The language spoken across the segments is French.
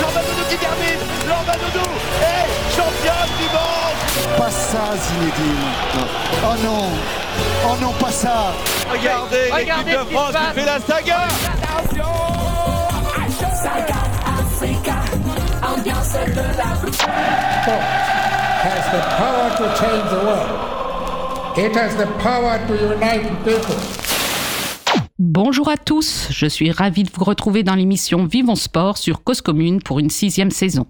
Lorbadoudou qui termine. Est championne du monde. Pas ça, Zinedine. Oh non. Oh non, pas ça. Regardez, l'équipe de France qui fait la saga. Sport has the power to change the world. It has the power to unite people. Bonjour à tous, je suis ravie de vous retrouver dans l'émission Vivons Sport sur Cause Commune pour une sixième saison.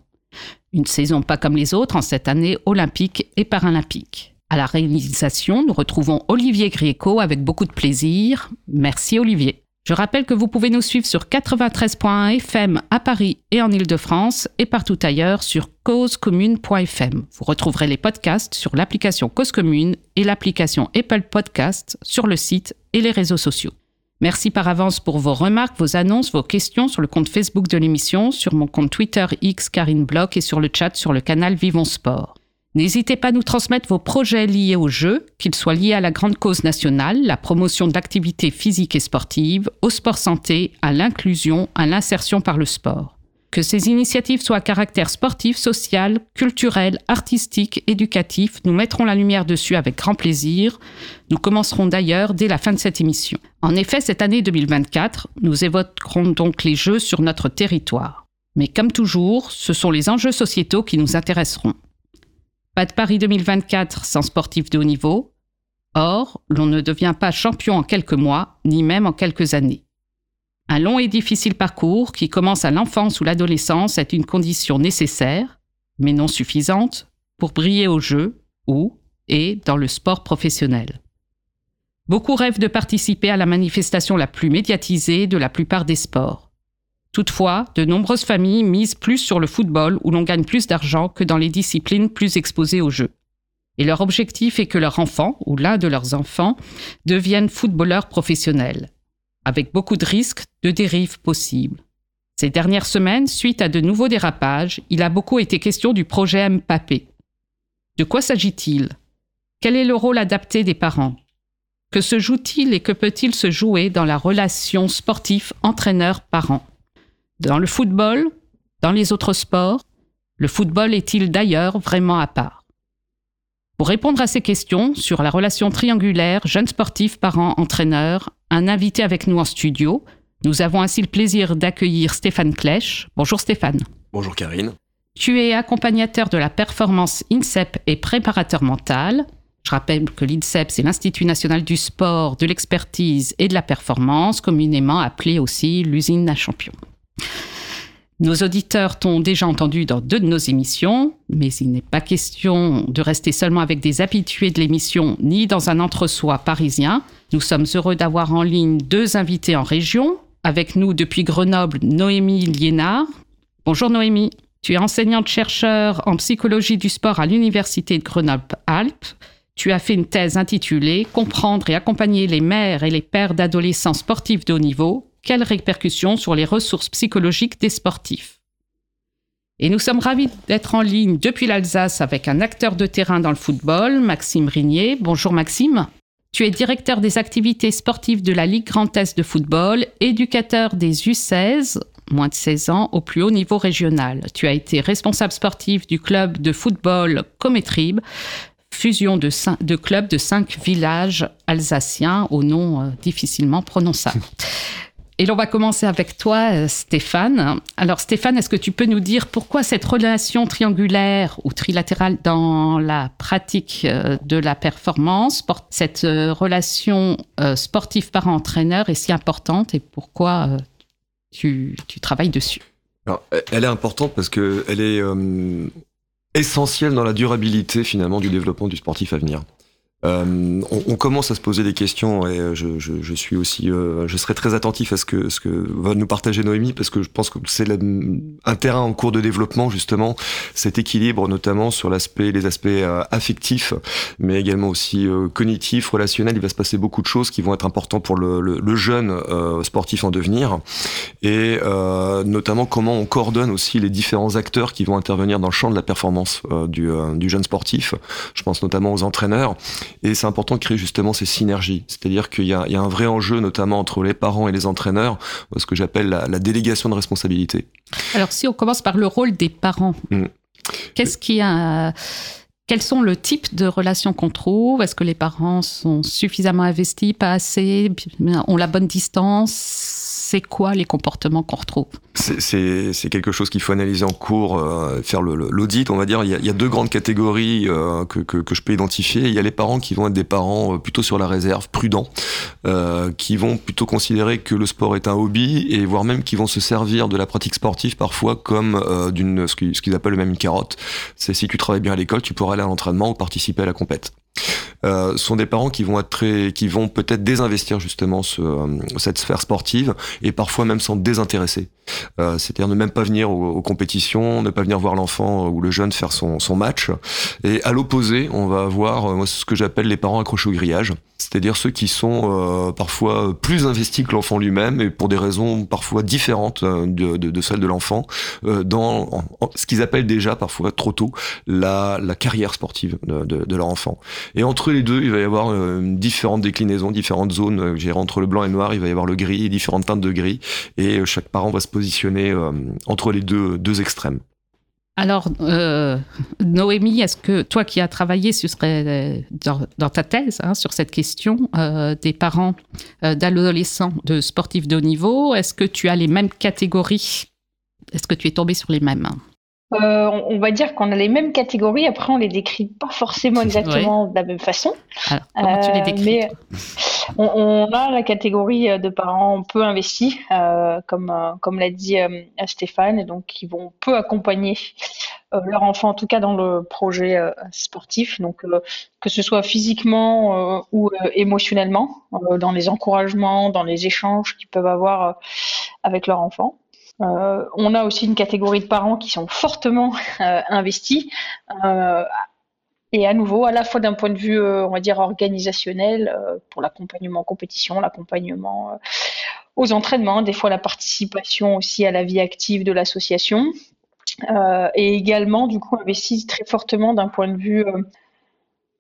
Une saison pas comme les autres en cette année olympique et paralympique. À la réalisation, nous retrouvons Olivier Grieco avec beaucoup de plaisir. Merci Olivier. Je rappelle que vous pouvez nous suivre sur 93.1 FM à Paris et en Ile-de-France et partout ailleurs sur causecommune.fm. Vous retrouverez les podcasts sur l'application Cause Commune et l'application Apple Podcasts sur le site et les réseaux sociaux. Merci par avance pour vos remarques, vos annonces, vos questions sur le compte Facebook de l'émission, sur mon compte Twitter X Karine et sur le chat sur le canal Vivons Sport. N'hésitez pas à nous transmettre vos projets liés au jeu, qu'ils soient liés à la grande cause nationale, la promotion de l'activité physique et sportive, au sport santé, à l'inclusion, à l'insertion par le sport. Que ces initiatives soient à caractère sportif, social, culturel, artistique, éducatif, nous mettrons la lumière dessus avec grand plaisir. Nous commencerons d'ailleurs dès la fin de cette émission. En effet, cette année 2024, nous évoquerons donc les jeux sur notre territoire. Mais comme toujours, ce sont les enjeux sociétaux qui nous intéresseront. Pas de Paris 2024 sans sportif de haut niveau. Or, l'on ne devient pas champion en quelques mois, ni même en quelques années. Un long et difficile parcours qui commence à l'enfance ou l'adolescence est une condition nécessaire, mais non suffisante, pour briller au jeu ou et dans le sport professionnel. Beaucoup rêvent de participer à la manifestation la plus médiatisée de la plupart des sports. Toutefois, de nombreuses familles misent plus sur le football où l'on gagne plus d'argent que dans les disciplines plus exposées au jeu. Et leur objectif est que leur enfant, ou l'un de leurs enfants, devienne footballeur professionnel, avec beaucoup de risques de dérives possibles. Ces dernières semaines, suite à de nouveaux dérapages, il a beaucoup été question du projet Mbappé. De quoi s'agit-il? Quel est le rôle adapté des parents? Que se joue-t-il et que peut-il se jouer dans la relation sportif entraîneur-parent dans le football, dans les autres sports, le football est-il d'ailleurs vraiment à part? Pour répondre à ces questions sur la relation triangulaire jeune sportif, parent, entraîneur, un invité avec nous en studio, nous avons ainsi le plaisir d'accueillir Stéphane Klech. Bonjour Stéphane. Bonjour Karine. Tu es accompagnateur de la performance INSEP et préparateur mental. Je rappelle que l'INSEP, c'est l'Institut national du sport, de l'expertise et de la performance, communément appelé aussi l'usine à champions. Nos auditeurs t'ont déjà entendu dans deux de nos émissions, mais il n'est pas question de rester seulement avec des habitués de l'émission ni dans un entre-soi parisien. Nous sommes heureux d'avoir en ligne deux invités en région. Avec nous depuis Grenoble, Noémie Liénard. Bonjour Noémie. Tu es enseignante-chercheur en psychologie du sport à l'Université de Grenoble-Alpes. Tu as fait une thèse intitulée Comprendre et accompagner les mères et les pères d'adolescents sportifs de haut niveau quelles répercussions sur les ressources psychologiques des sportifs? Et nous sommes ravis d'être en ligne depuis l'Alsace avec un acteur de terrain dans le football, Maxime Rignier. Bonjour Maxime. Tu es directeur des activités sportives de la Ligue Grand Est de football, éducateur des U16, moins de 16 ans, au plus haut niveau régional. Tu as été responsable sportif du club de football Cométrib, fusion de, de clubs de cinq villages alsaciens au nom euh, difficilement prononçable. Et l'on va commencer avec toi, euh, Stéphane. Alors Stéphane, est-ce que tu peux nous dire pourquoi cette relation triangulaire ou trilatérale dans la pratique euh, de la performance, cette euh, relation sportif par entraîneur est si importante et pourquoi tu, travailles dessus? Elle est importante parce qu'elle est essentielle dans la durabilité finalement du développement du sportif à venir. Euh, on, on, commence à se poser des questions et euh, je, je, je suis aussi, euh, je serai très attentif à ce que ce que va nous partager Noémie parce que je pense que c'est un terrain en cours de développement justement cet équilibre notamment sur l'aspect, les aspects euh, affectifs, mais également aussi cognitifs, relationnels. Il va se passer beaucoup de choses qui vont être importantes pour le, le, le jeune sportif en devenir et notamment comment on coordonne aussi les différents acteurs qui vont intervenir dans le champ de la performance du, du jeune sportif. Je pense notamment aux entraîneurs Et c'est important de créer justement ces synergies. C'est-à-dire qu'il y, y a, un vrai enjeu, notamment entre les parents et les entraîneurs, ce que j'appelle la, la, délégation de responsabilité. Alors, si on commence par le rôle des parents, mmh. qu'est-ce qui a quels sont le type de relations qu'on trouve? Est-ce que les parents sont suffisamment investis, pas assez, ont la bonne distance? C'est quoi les comportements qu'on retrouve C'est quelque chose qu'il faut analyser en cours, euh, faire l'audit, on va dire. Il y, a, deux grandes catégories euh, que, je peux identifier. Il y a les parents qui vont être des parents euh, plutôt sur la réserve, prudents, qui vont plutôt considérer que le sport est un hobby et voire même qui vont se servir de la pratique sportive parfois comme d'une ce qu'ils appellent même une carotte. C'est si tu travailles bien à l'école, tu pourras aller à l'entraînement ou participer à la compète euh, sont des parents qui vont être très, qui vont peut-être désinvestir justement ce, euh, cette sphère sportive et parfois même s'en désintéresser. Euh, C'est-à-dire ne même pas venir aux, compétitions, ne pas venir voir l'enfant ou le jeune faire son, son match. Et à l'opposé, on va avoir euh, moi ce que j'appelle les parents accrochés au grillage, c'est-à-dire ceux qui sont euh, parfois plus investis que l'enfant lui-même et pour des raisons parfois différentes euh, de, de, de celles de l'enfant dans ce qu'ils appellent déjà parfois trop tôt la, la carrière sportive de, de, de leur enfant. Et entre les deux, il va y avoir euh, différentes déclinaisons, différentes zones. Euh, entre le blanc et le noir, il va y avoir le gris, différentes teintes de gris. Et euh, chaque parent va se positionner entre les deux, deux extrêmes. Alors, Noémie, est-ce que toi qui as travaillé sur, dans, dans ta thèse hein, sur cette question des parents d'adolescents de sportifs de haut niveau, est-ce que tu as les mêmes catégories? Est-ce que tu es tombé sur les mêmes? Euh, on va dire qu'on a les mêmes catégories. Après, on les décrit pas forcément exactement ouais. de la même façon. Alors, comment tu les décris mais on, on, a la catégorie de parents peu investis, euh, comme comme l'a dit euh, Stéphane, et donc qui vont peu accompagner euh, leur enfant, en tout cas dans le projet sportif. Donc que ce soit physiquement ou émotionnellement, dans les encouragements, dans les échanges qu'ils peuvent avoir avec leur enfant. Euh, on a aussi une catégorie de parents qui sont fortement euh, investis. Euh, et à nouveau, à la fois d'un point de vue, on va dire, organisationnel, pour l'accompagnement en compétition, l'accompagnement aux entraînements, des fois la participation aussi à la vie active de l'association. et également, du coup, investis très fortement d'un point de vue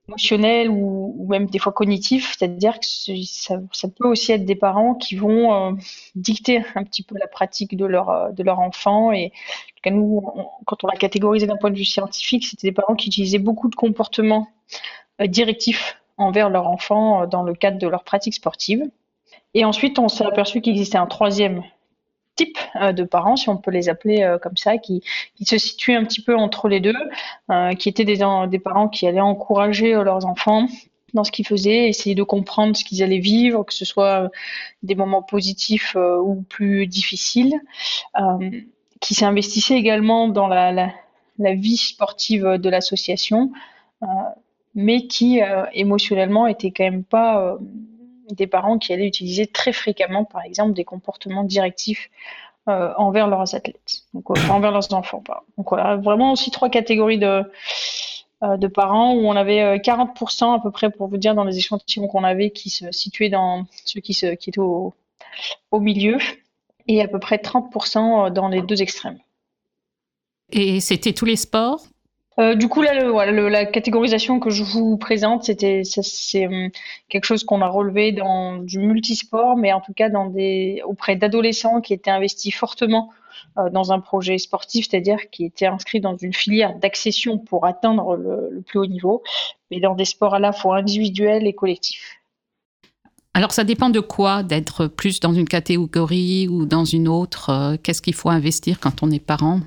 émotionnel ou, même des fois cognitif, c'est-à-dire que ça, peut aussi être des parents qui vont euh, dicter un petit peu la pratique de leur, de leur enfant. Et nous, quand on l'a catégorisé d'un point de vue scientifique, c'était des parents qui utilisaient beaucoup de comportements euh, directifs envers leur enfant euh, dans le cadre de leur pratique sportive. Et ensuite, on s'est aperçu qu'il existait un troisième type euh, de parents, si on peut les appeler euh, comme ça, qui, se situaient un petit peu entre les deux, euh, qui étaient des, parents qui allaient encourager leurs enfants dans ce qu'ils faisaient, essayer de comprendre ce qu'ils allaient vivre, que ce soit des moments positifs ou plus difficiles, qui s'investissaient également dans la, vie sportive de l'association, mais qui émotionnellement étaient quand même pas des parents qui allaient utiliser très fréquemment, par exemple, des comportements directifs euh, envers leurs athlètes, donc euh, envers leurs enfants. Donc voilà, vraiment aussi trois catégories de, euh, parents où on avait 40% à peu près, pour vous dire, dans les échantillons qu'on avait, qui se situaient dans ceux qui, étaient au milieu, et à peu près 30% dans les deux extrêmes. Et c'était tous les sports? Euh, du coup, là, le, la catégorisation que je vous présente, c'était c'est um, quelque chose qu'on a relevé dans du multisport, mais en tout cas dans des auprès d'adolescents qui étaient investis fortement euh, dans un projet sportif, c'est-à-dire qui étaient inscrits dans une filière d'accession pour atteindre le, le, plus haut niveau, mais dans des sports à la fois individuels et collectifs. Alors ça dépend de quoi d'être plus dans une catégorie ou dans une autre. Euh, Qu'est-ce qu'il faut investir quand on est parent?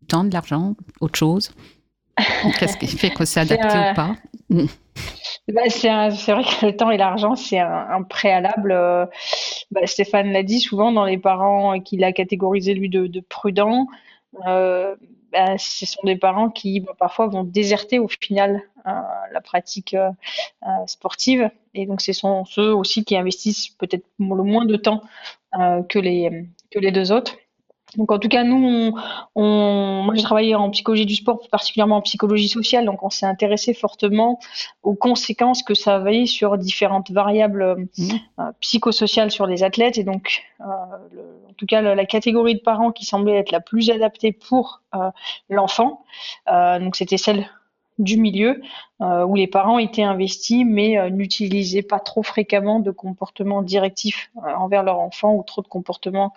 Du temps, de l'argent, autre chose? Qu'est-ce qui fait que c'est adapté euh, ou pas bah, c'est vrai que le temps et l'argent, c'est un, un, préalable. Euh, bah, Stéphane l'a dit souvent dans les parents qu'il a catégorisé lui de, de prudents. Euh, bah, ce sont des parents qui parfois vont déserter au final euh, la pratique euh, sportive. Et donc, ce sont ceux aussi qui investissent peut-être le moins de temps que, les, que les deux autres. Donc en tout cas, nous, on, on, moi j'ai travaillé en psychologie du sport, particulièrement en psychologie sociale, donc on s'est intéressé fortement aux conséquences que ça avait sur différentes variables mmh. euh, psychosociales sur les athlètes. Et donc, euh, le, en tout cas, la, la, catégorie de parents qui semblait être la plus adaptée pour euh, l'enfant, donc c'était celle du milieu où les parents étaient investis mais n'utilisaient pas trop fréquemment de comportements directifs envers leur enfant ou trop de comportements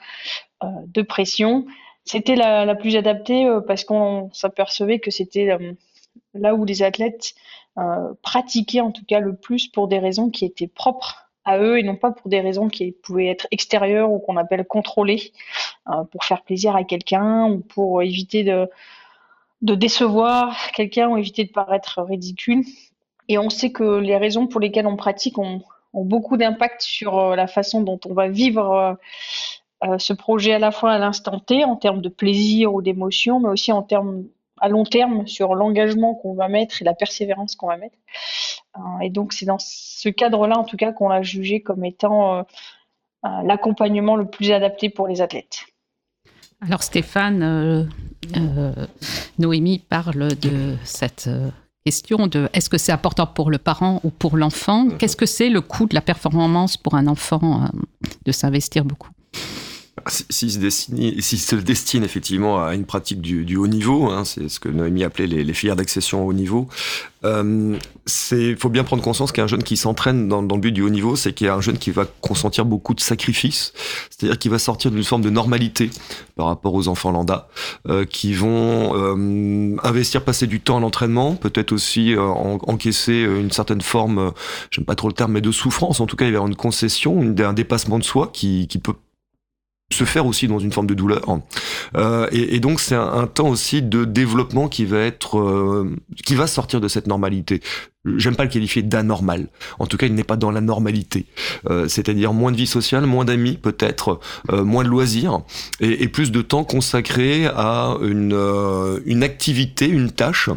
de pression. C'était la, la, plus adaptée parce qu'on s'apercevait que c'était là où les athlètes pratiquaient en tout cas le plus pour des raisons qui étaient propres à eux et non pas pour des raisons qui pouvaient être extérieures ou qu'on appelle contrôlées, euh, pour faire plaisir à quelqu'un ou pour éviter de, de décevoir quelqu'un ou éviter de paraître ridicule. Et on sait que les raisons pour lesquelles on pratique ont, beaucoup d'impact sur euh, la façon dont on va vivre euh, ce projet à la fois à l'instant T en termes de plaisir ou d'émotion, mais aussi en termes à long terme sur l'engagement qu'on va mettre et la persévérance qu'on va mettre. Euh, et donc c'est dans ce cadre-là en tout cas qu'on l'a jugé comme étant euh, euh, l'accompagnement le plus adapté pour les athlètes. Alors Stéphane, Noémie parle de cette question de est-ce que c'est important pour le parent ou pour l'enfant? Mhm. Qu'est-ce que c'est le coût de la performance pour un enfant de s'investir beaucoup? S'il se, destine, effectivement à une pratique du, haut niveau, hein, c'est ce que Noémie appelait les, filières d'accession au haut niveau, euh, il faut bien prendre conscience qu'un jeune qui s'entraîne dans, le but du haut niveau, c'est qu'il y a un jeune qui va consentir beaucoup de sacrifices, c'est-à-dire qu'il va sortir d'une forme de normalité par rapport aux enfants lambda, euh, qui vont euh, investir, passer du temps à l'entraînement, peut-être aussi euh, encaisser une certaine forme, j'aime pas trop le terme, mais de souffrance. En tout cas, il va y avoir une concession, un dépassement de soi qui, qui peut se faire aussi dans une forme de douleur. Euh, et, et, donc c'est un, temps aussi de développement qui va être, euh, qui va sortir de cette normalité. J'aime pas le qualifier d'anormal. En tout cas, il n'est pas dans la normalité. Euh, C'est-à-dire moins de vie sociale, moins d'amis peut-être, euh, moins de loisirs et, plus de temps consacré à une, une activité, une tâche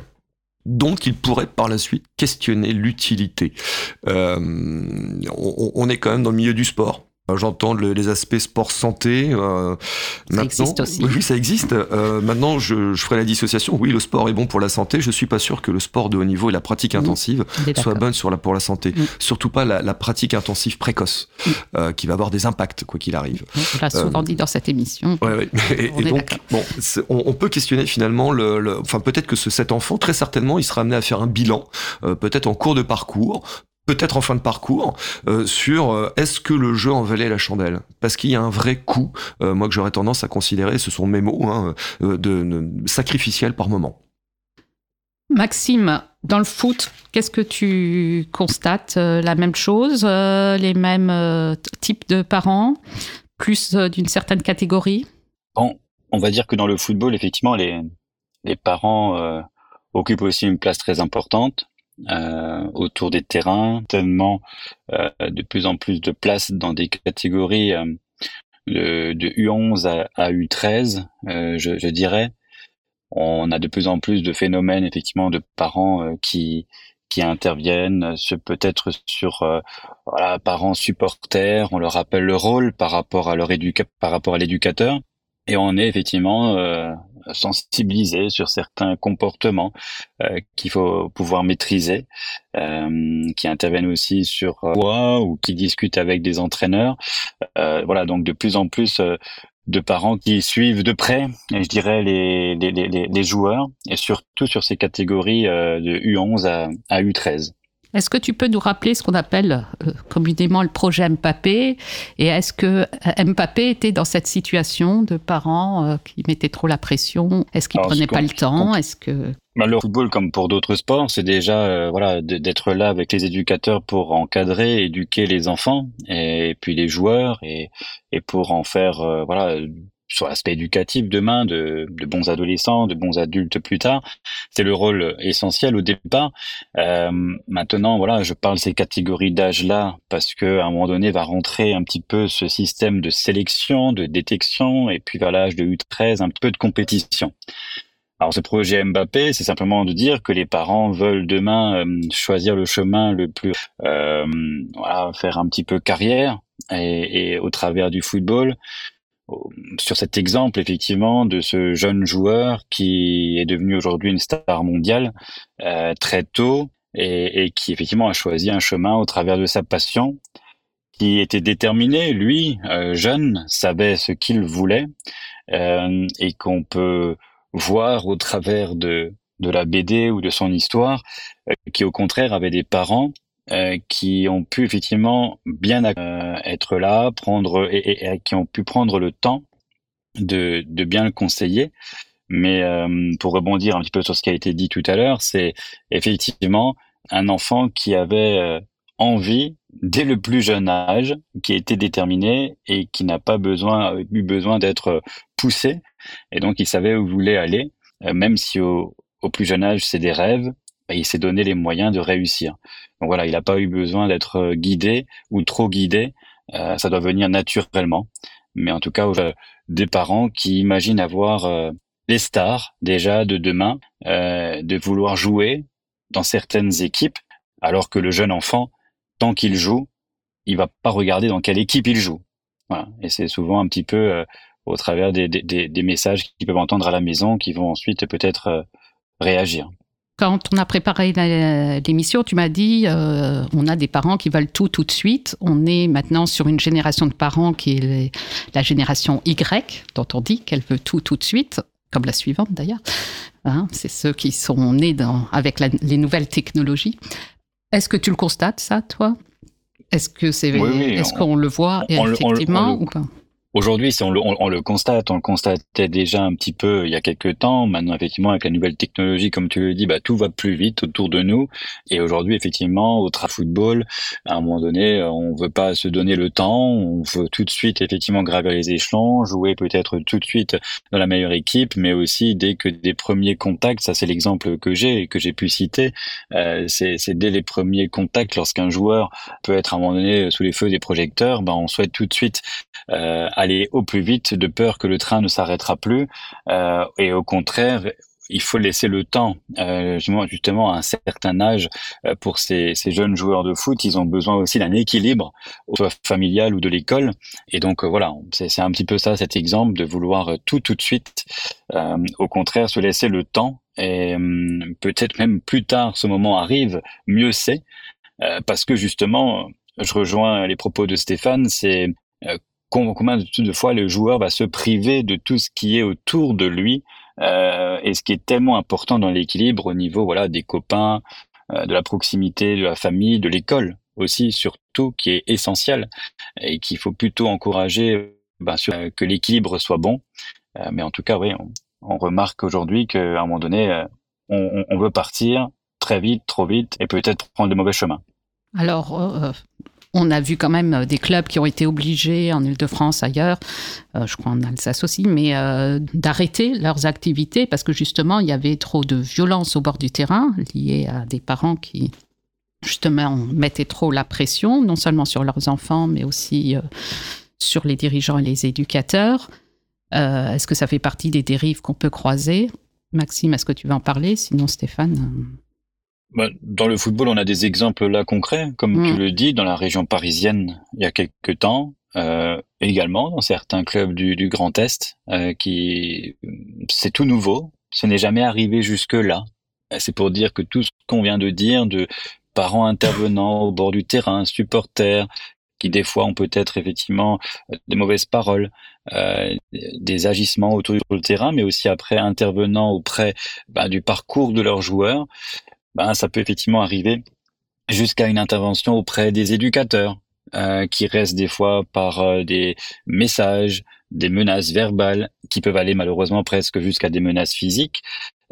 dont il pourrait par la suite questionner l'utilité. On, est quand même dans le milieu du sport. Euh, j'entends les aspects sport santé. Euh, ça existe aussi. Oui, ça existe. Euh, maintenant, je, je, ferai la dissociation. Oui, le sport est bon pour la santé. Je suis pas sûr que le sport de haut niveau et la pratique intensive soient bonnes sur la, pour la santé. Surtout pas la, la, pratique intensive précoce, euh, qui va avoir des impacts quoi qu'il arrive. On l'a souvent euh, dit dans cette émission. Ouais, ouais. Et, et donc, bon, on, on, peut questionner finalement le, le enfin peut-être que ce, cet enfant, très certainement, il sera amené à faire un bilan, euh, peut-être en cours de parcours, peut-être en fin de parcours, euh, sur euh, est-ce que le jeu en valait la chandelle? Parce qu'il y a un vrai coût, euh, moi que j'aurais tendance à considérer, ce sont mes mots, hein, de, de, sacrificiel par moment. Maxime, dans le foot, qu'est-ce que tu constates La même chose Les mêmes types de parents Plus d'une certaine catégorie? Bon, on va dire que dans le football, effectivement, les, les parents occupent aussi une place très importante euh, autour des terrains, tellement euh, de plus en plus de place dans des catégories euh, de, de, U11 à, à U13, euh, je, je, dirais. On a de plus en plus de phénomènes effectivement de parents euh, qui qui interviennent, peut-être sur voilà, parents supporters, on leur rappelle le rôle par rapport à leur éduca par rapport à l'éducateur, et on est effectivement euh, sensibilisé sur certains comportements euh, qu'il faut pouvoir maîtriser, euh, qui interviennent aussi sur quoi ou qui discutent avec des entraîneurs. Euh, voilà, donc de plus en plus euh, de parents qui suivent de près, je dirais, les, les, les, joueurs, et surtout sur ces catégories euh, de U11 à, à U13. Est-ce que tu peux nous rappeler ce qu'on appelle euh, communément le projet Mbappé Et est-ce que euh, Mbappé était dans cette situation de parents euh, qui mettaient trop la pression? Est-ce qu'ils prenaient pas le temps? Est-ce que bah, le football, comme pour d'autres sports, c'est déjà euh, voilà d'être là avec les éducateurs pour encadrer, éduquer les enfants et puis les joueurs et, et pour en faire euh, voilà sur l'aspect éducatif demain, de, bons adolescents, de bons adultes plus tard. C'est le rôle essentiel au départ. Euh, maintenant, voilà, je parle ces catégories d'âge-là parce que à un moment donné va rentrer un petit peu ce système de sélection, de détection, et puis vers l'âge de U13, un peu de compétition. Alors ce projet Mbappé, c'est simplement de dire que les parents veulent demain euh, choisir le chemin le plus, euh, voilà, faire un petit peu carrière et, et au travers du football, sur cet exemple effectivement de ce jeune joueur qui est devenu aujourd'hui une star mondiale euh, très tôt et, et, qui effectivement a choisi un chemin au travers de sa passion, qui était déterminé, lui, euh, jeune, savait ce qu'il voulait euh, et qu'on peut voir au travers de de la BD ou de son histoire, qui au contraire avait des parents qui ont pu effectivement bien être là, prendre et, qui ont pu prendre le temps de, de bien le conseiller. Mais pour rebondir un petit peu sur ce qui a été dit tout à l'heure, c'est effectivement un enfant qui avait envie dès le plus jeune âge, qui était déterminé et qui n'a pas besoin, eu besoin d'être poussé. Et donc, il savait où il voulait aller, euh, même si au, plus jeune âge, c'est des rêves, il s'est donné les moyens de réussir. Donc voilà, il n'a pas eu besoin d'être euh, guidé ou trop guidé. Euh, ça doit venir naturellement. Mais en tout cas, des parents qui imaginent avoir les stars déjà de demain, de vouloir jouer dans certaines équipes, alors que le jeune enfant tant qu'il joue, il va pas regarder dans quelle équipe il joue. Voilà. Et c'est souvent un petit peu euh, au travers des, des, des, messages qu'ils peuvent entendre à la maison qui vont ensuite peut-être euh, réagir. Quand on a préparé l'émission, tu m'as dit euh, on a des parents qui veulent tout tout de suite. On est maintenant sur une génération de parents qui est la génération Y, dont on dit qu'elle veut tout tout de suite, comme la suivante d'ailleurs. Hein, c'est ceux qui sont nés dans, avec les nouvelles technologies. Est-ce que tu le constates, ça, toi? Est-ce que c'est, est-ce qu'on le voit effectivement ou pas? Aujourd'hui, on le, on, le, constate, on le constatait déjà un petit peu il y a quelques temps. Maintenant, effectivement, avec la nouvelle technologie, comme tu le dis, bah, tout va plus vite autour de nous. Et aujourd'hui, effectivement, au tra football, à un moment donné, on veut pas se donner le temps. On veut tout de suite, effectivement, gravir les échelons, jouer peut-être tout de suite dans la meilleure équipe, mais aussi dès que des premiers contacts, ça c'est l'exemple que j'ai et que j'ai pu citer, euh, c'est dès les premiers contacts, lorsqu'un joueur peut être à un moment donné sous les feux des projecteurs, bah, on souhaite tout de suite euh, aller au plus vite de peur que le train ne s'arrêtera plus. Euh, et au contraire, il faut laisser le temps, euh, justement à un certain âge, euh, pour ces, ces, jeunes joueurs de foot. Ils ont besoin aussi d'un équilibre, soit familial ou de l'école. Et donc euh, voilà, c'est un petit peu ça, cet exemple de vouloir tout tout de suite. Euh, au contraire, se laisser le temps. Et hum, peut-être même plus tard, ce moment arrive, mieux c'est. parce que justement, je rejoins les propos de Stéphane, c'est combien de fois le joueur va se priver de tout ce qui est autour de lui euh, et ce qui est tellement important dans l'équilibre au niveau voilà des copains, euh, de la proximité, de la famille, de l'école aussi surtout qui est essentiel et qu'il faut plutôt encourager ben, sur, euh, que l'équilibre soit bon. Mais en tout cas, oui, on, remarque aujourd'hui qu'à un moment donné, on, on, veut partir très vite, trop vite et peut-être prendre le mauvais chemin. Alors, on a vu quand même euh, des clubs qui ont été obligés en Ile-de-France, ailleurs, euh, je crois en Alsace aussi, mais euh, d'arrêter leurs activités parce que justement, il y avait trop de violence au bord du terrain liée à des parents qui, justement, mettaient trop la pression, non seulement sur leurs enfants, mais aussi sur les dirigeants et les éducateurs. est-ce que ça fait partie des dérives qu'on peut croiser? Maxime, est-ce que tu veux en parler? Sinon, Stéphane dans le football, on a des exemples là concrets, comme tu mm. le dis, dans la région parisienne il y a quelques temps, euh, également dans certains clubs du, du Grand Est, euh, qui c'est tout nouveau, ce n'est jamais arrivé jusque là. C'est pour dire que tout ce qu'on vient de dire, de parents intervenants au bord du terrain, supporters, qui des fois ont peut-être effectivement des mauvaises paroles, euh, des agissements autour du terrain, mais aussi après intervenant auprès bah, du parcours de leurs joueurs, ben, ça peut effectivement arriver jusqu'à une intervention auprès des éducateurs, euh, qui restent des fois par euh, des messages, des menaces verbales, qui peuvent aller malheureusement presque jusqu'à des menaces physiques,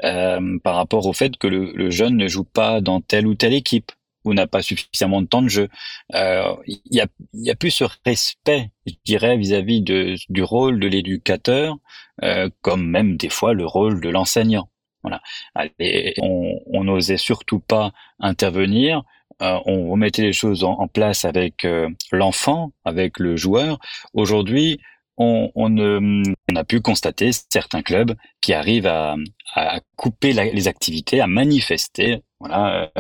euh, par rapport au fait que le, le, jeune ne joue pas dans telle ou telle équipe ou n'a pas suffisamment de temps de jeu. Euh, il y, a, y a plus ce respect, je dirais, vis-à-vis de, du rôle de l'éducateur, euh, comme même des fois le rôle de l'enseignant. Voilà. on n'osait surtout pas intervenir. Euh, on remettait les choses en, place avec euh, l'enfant, avec le joueur. Aujourd'hui, on, a pu constater certains clubs qui arrivent à, couper les activités, à manifester. Voilà.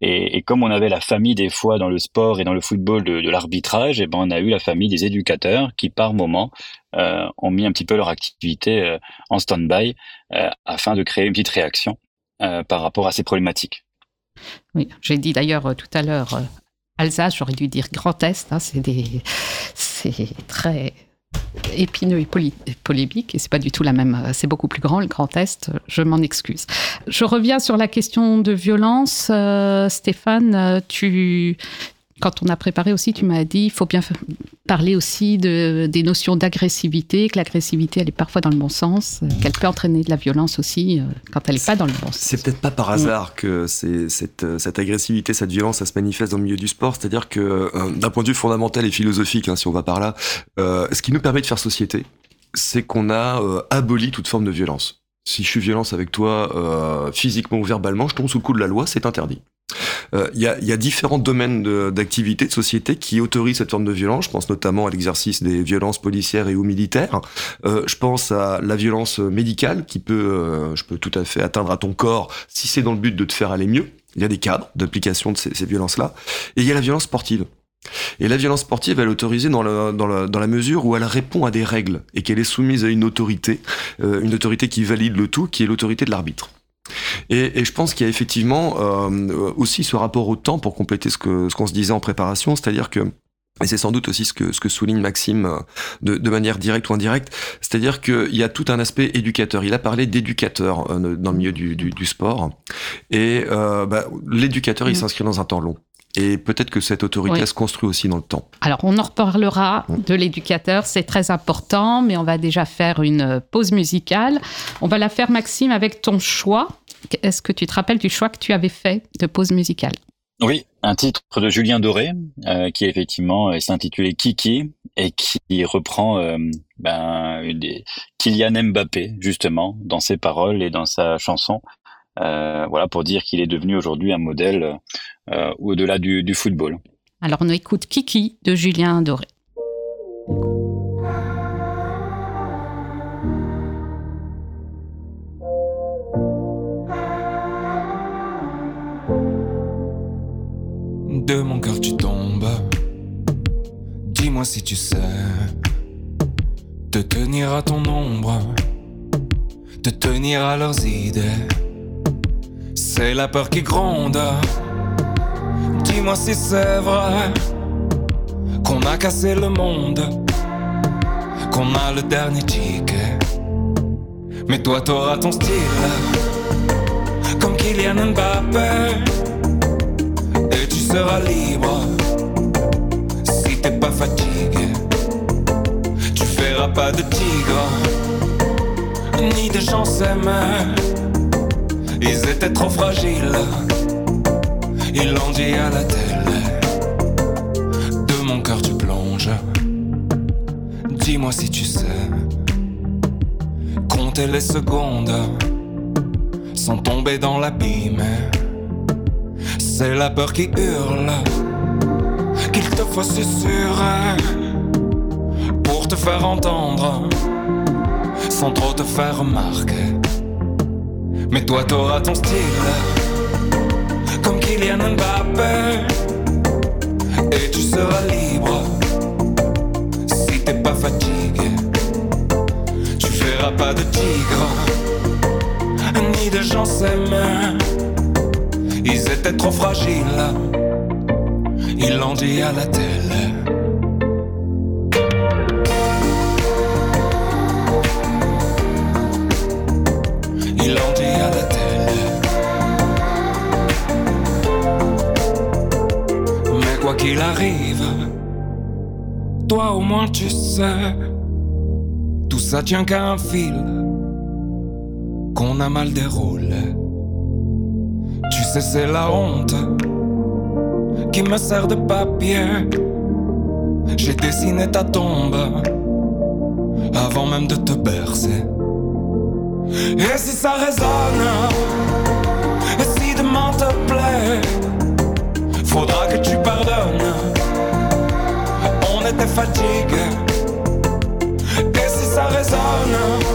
Et, comme on avait la famille des fois dans le sport et dans le football de, l'arbitrage, eh ben on a eu la famille des éducateurs qui par moment euh, ont mis un petit peu leur activité euh, en stand-by euh, afin de créer une petite réaction euh, par rapport à ces problématiques. Oui, j'ai dit d'ailleurs tout à l'heure Alsace, j'aurais dû dire Grand Est. Hein, c'est très épineux et polémique, et c'est pas du tout la même, c'est beaucoup plus grand, le Grand Est, je m'en excuse. Je reviens sur la question de violence. Euh, Stéphane, tu, quand on a préparé aussi, tu m'as dit, il faut bien parler aussi de, des notions d'agressivité, que l'agressivité, elle est parfois dans le bon sens, qu'elle peut entraîner de la violence aussi euh, quand elle n'est pas dans le bon sens. C'est peut-être pas par hasard que cette, euh, cette, agressivité, cette violence, ça se manifeste dans le milieu du sport. C'est-à-dire que euh, d'un point de vue fondamental et philosophique, hein, si on va par là, ce qui nous permet de faire société, c'est qu'on a aboli toute forme de violence. Si je suis violence avec toi, physiquement ou verbalement, je tombe sous le coup de la loi, c'est interdit. Euh, il y, a, y, a, différents domaines d'activité, de, société qui autorisent cette forme de violence. Je pense notamment à l'exercice des violences policières et ou militaires. Euh, je pense à la violence médicale qui peut, euh, je peux tout à fait atteindre à ton corps si c'est dans le but de te faire aller mieux. Il y a des cadres d'application de ces, ces violences-là. Et il y a la violence sportive. Et la violence sportive, elle est autorisée dans, dans, dans la mesure où elle répond à des règles et qu'elle est soumise à une autorité, euh, une autorité qui valide le tout, qui est l'autorité de l'arbitre. Et, et, je pense qu'il y a effectivement euh, aussi ce rapport au temps pour compléter ce que ce qu'on se disait en préparation, c'est-à-dire que et c'est sans doute aussi ce que, ce que souligne Maxime euh, de, de manière directe ou indirecte, c'est-à-dire qu'il y a tout un aspect éducateur. Il a parlé d'éducateur euh, dans le milieu du, du, du sport, et euh, bah, l'éducateur, il mmh. s'inscrit dans un temps long. Et peut-être que cette autorité oui. se construit aussi dans le temps. Alors, on en reparlera de l'éducateur, c'est très important, mais on va déjà faire une pause musicale. On va la faire, Maxime, avec ton choix. Est-ce que tu te rappelles du choix que tu avais fait de pause musicale? Oui, un titre de Julien Doré, euh, qui effectivement euh, s'intitulait Kiki et qui reprend euh, ben, des... Kylian Mbappé, justement, dans ses paroles et dans sa chanson. Euh, voilà, pour dire qu'il est devenu aujourd'hui un modèle au-delà du, du, football. Alors on écoute Kiki de Julien Doré. De mon cœur tu tombes, dis-moi si tu sais te tenir à ton ombre, te tenir à leurs idées. C'est la peur qui gronde. Dis-moi si c'est vrai qu'on a cassé le monde, qu'on a le dernier ticket. Mais toi, t'auras ton style, comme Kylian Mbappé. Et tu seras libre si t'es pas fatigué. Tu feras pas de tigre, ni de gens s'aimer. Ils étaient trop fragiles, ils l'ont dit à la télé. De mon cœur tu plonges, dis-moi si tu sais. Compter les secondes sans tomber dans l'abîme. C'est la peur qui hurle, qu'il te faut susurrer pour te faire entendre sans trop te faire remarquer. Mais toi t'auras ton style Comme Kylian Mbappé. Et tu seras libre Si t'es pas fatigué. Tu feras pas de tigre Ni de gens s'aimer Ils étaient trop fragiles Ils l'ont dit à la télé Ils l'ont dit à la télé. Mais quoi qu'il arrive, toi au moins tu sais, tout ça tient qu'à un fil qu'on a mal déroulé. C'est la honte qui me sert de papier. J'ai dessiné ta tombe avant même de te bercer. Et si ça résonne, et si demain te plaît, faudra que tu pardonnes. On était fatigué. Et si ça résonne,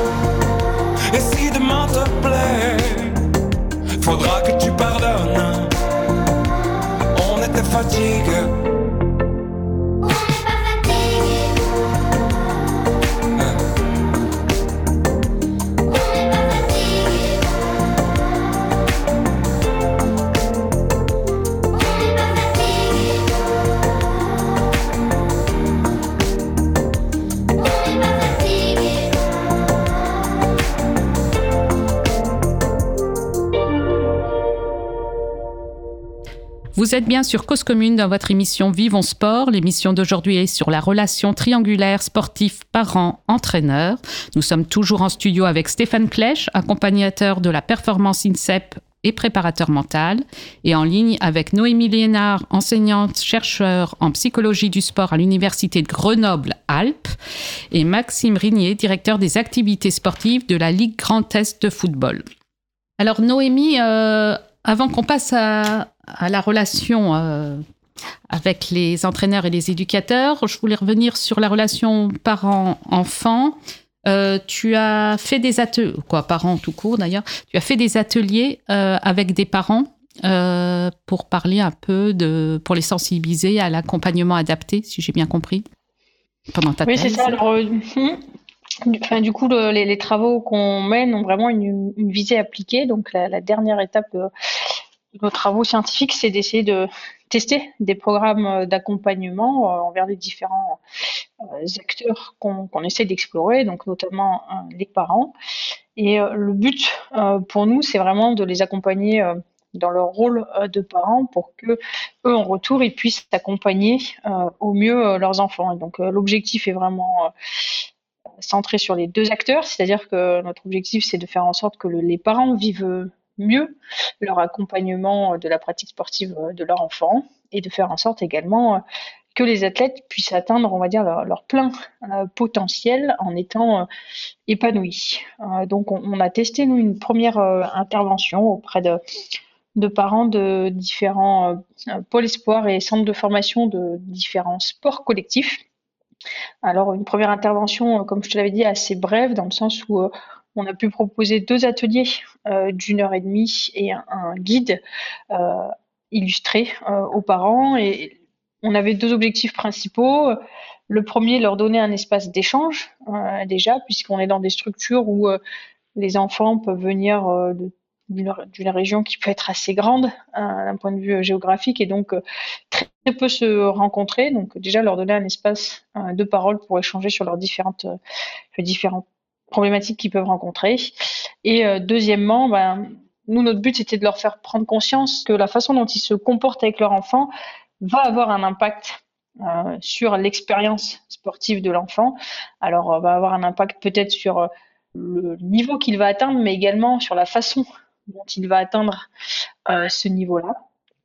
On Vous êtes bien sur Cause Commune dans votre émission Vivons Sport. L'émission d'aujourd'hui est sur la relation triangulaire sportif-parent-entraîneur. Nous sommes toujours en studio avec Stéphane Klech, accompagnateur de la performance INSEP et préparateur mental, et en ligne avec Noémie Lénard, enseignante chercheur en psychologie du sport à l'université de Grenoble-Alpes, et Maxime Rignier, directeur des activités sportives de la Ligue Grand Est de football. Alors Noémie, euh, avant qu'on passe à, à la relation euh, avec les entraîneurs et les éducateurs, je voulais revenir sur la relation parent-enfant. Euh, tu as fait des ateliers, quoi, parents tout court d'ailleurs, tu as fait des ateliers euh, avec des parents pour parler un peu de, pour les sensibiliser à l'accompagnement adapté, si j'ai bien compris, pendant ta Oui, c'est ça. Alors, du- enfin, du coup, le- les, les travaux qu'on mène ont vraiment une, une visée appliquée. Donc, la, la dernière étape nos travaux scientifiques, c'est d'essayer de tester des programmes euh, d'accompagnement euh, envers les différents euh, acteurs qu'on essaie d'explorer, donc notamment les parents. Et le but pour nous, c'est vraiment de les accompagner dans leur rôle de parents pour que eux, en retour, ils puissent accompagner au mieux leurs enfants. Donc, l'objectif est vraiment centré sur les deux acteurs, c'est-à-dire que notre objectif, c'est de faire en sorte que le- les parents vivent mieux leur accompagnement euh, de la pratique sportive euh, de leur enfant et de faire en sorte également euh, que les athlètes puissent atteindre, on va dire, leur, plein potentiel en étant épanouis. Donc, on, a testé, nous, une première intervention auprès de, de parents de différents pôles espoirs et centres de formation de différents sports collectifs. Alors, une première intervention, comme je te l'avais dit, assez brève, dans le sens où on a pu proposer deux ateliers euh, d'une heure et demie et un, guide euh, illustré euh, aux parents. Et on avait deux objectifs principaux. Le premier, leur donner un espace d'échange, déjà, puisqu'on est dans des structures où les enfants peuvent venir d'une région qui peut être assez grande d'un point de vue géographique et donc très peu se rencontrer. Donc déjà leur donner un espace de parole pour échanger sur leurs différentes, les différentes problématiques qu'ils peuvent rencontrer. Et euh, deuxièmement, ben, nous, notre but, c'était de leur faire prendre conscience que la façon dont ils se comportent avec leur enfant va avoir un impact euh, sur l'expérience sportive de l'enfant. Alors, euh, va avoir un impact peut-être sur euh, le niveau qu'il va atteindre, mais également sur la façon dont il va atteindre euh, ce niveau-là.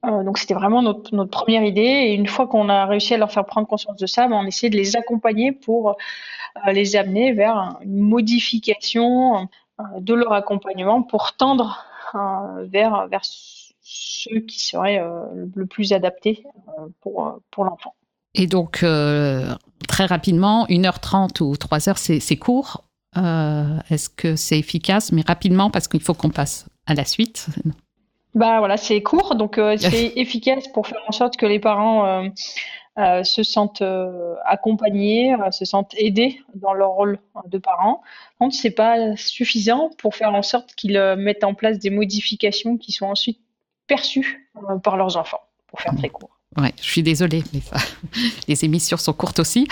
Euh, donc c'était vraiment notre, première idée et une fois qu'on a réussi à leur faire prendre conscience de ça, ben, on essaie de les accompagner pour euh, les amener vers un- une modification euh, de leur accompagnement pour tendre vers, vers ceux qui seraient le, plus adaptés pour, pour l'enfant. Et donc, très rapidement, 1h30 ou 3h, c'est court. Est-ce que c'est efficace? Mais rapidement, parce qu'il faut qu'on passe à la suite. Bah voilà, c'est court, donc euh, c'est efficace pour faire en sorte que les parents euh, euh, se sentent accompagnés, se sentent aidés dans leur rôle de parents. Par contre, c'est pas suffisant pour faire en sorte qu'ils mettent en place des modifications qui sont ensuite perçues par leurs enfants, pour faire très court. Ouais, je suis désolée, mais ça, les émissions sont courtes aussi.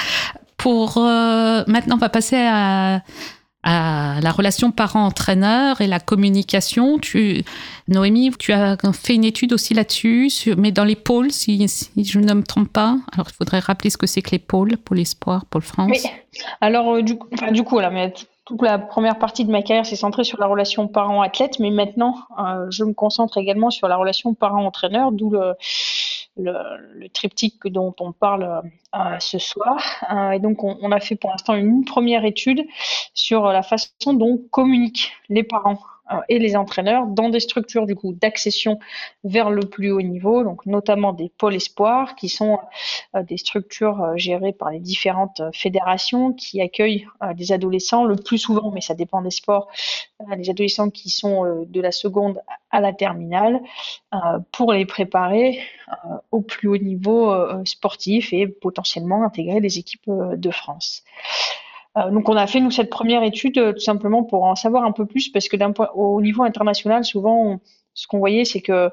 Pour euh, maintenant, on va passer à, la relation parent-entraîneur et la communication. Tu, Noémie, tu as fait une étude aussi là-dessus, mais dans les pôles, si, je ne me trompe pas. Alors, il faudrait rappeler ce que c'est que les pôles, Pôle Espoir, Pôle France. Oui. Alors, euh, du, coup, toute la première partie de ma carrière s'est centrée sur la relation parent-athlète, mais maintenant, euh, je me concentre également sur la relation parent-entraîneur, d'où le, le, triptyque dont on parle euh, ce soir. Euh, et donc, on, a fait pour l'instant une première étude sur la façon dont communiquent les parents et les entraîneurs dans des structures du coup d'accession vers le plus haut niveau, donc notamment des pôles espoirs, qui sont euh, des structures euh, gérées par les différentes euh, fédérations qui accueillent euh, des adolescents le plus souvent, mais ça dépend des sports, euh, les adolescents qui sont euh, de la seconde à la terminale euh, pour les préparer euh, au plus haut niveau euh, sportif et potentiellement intégrer les équipes euh, de France. Euh, donc on a fait nous cette première étude euh, tout simplement pour en savoir un peu plus parce que d'un point au niveau international souvent ce qu'on voyait c'est que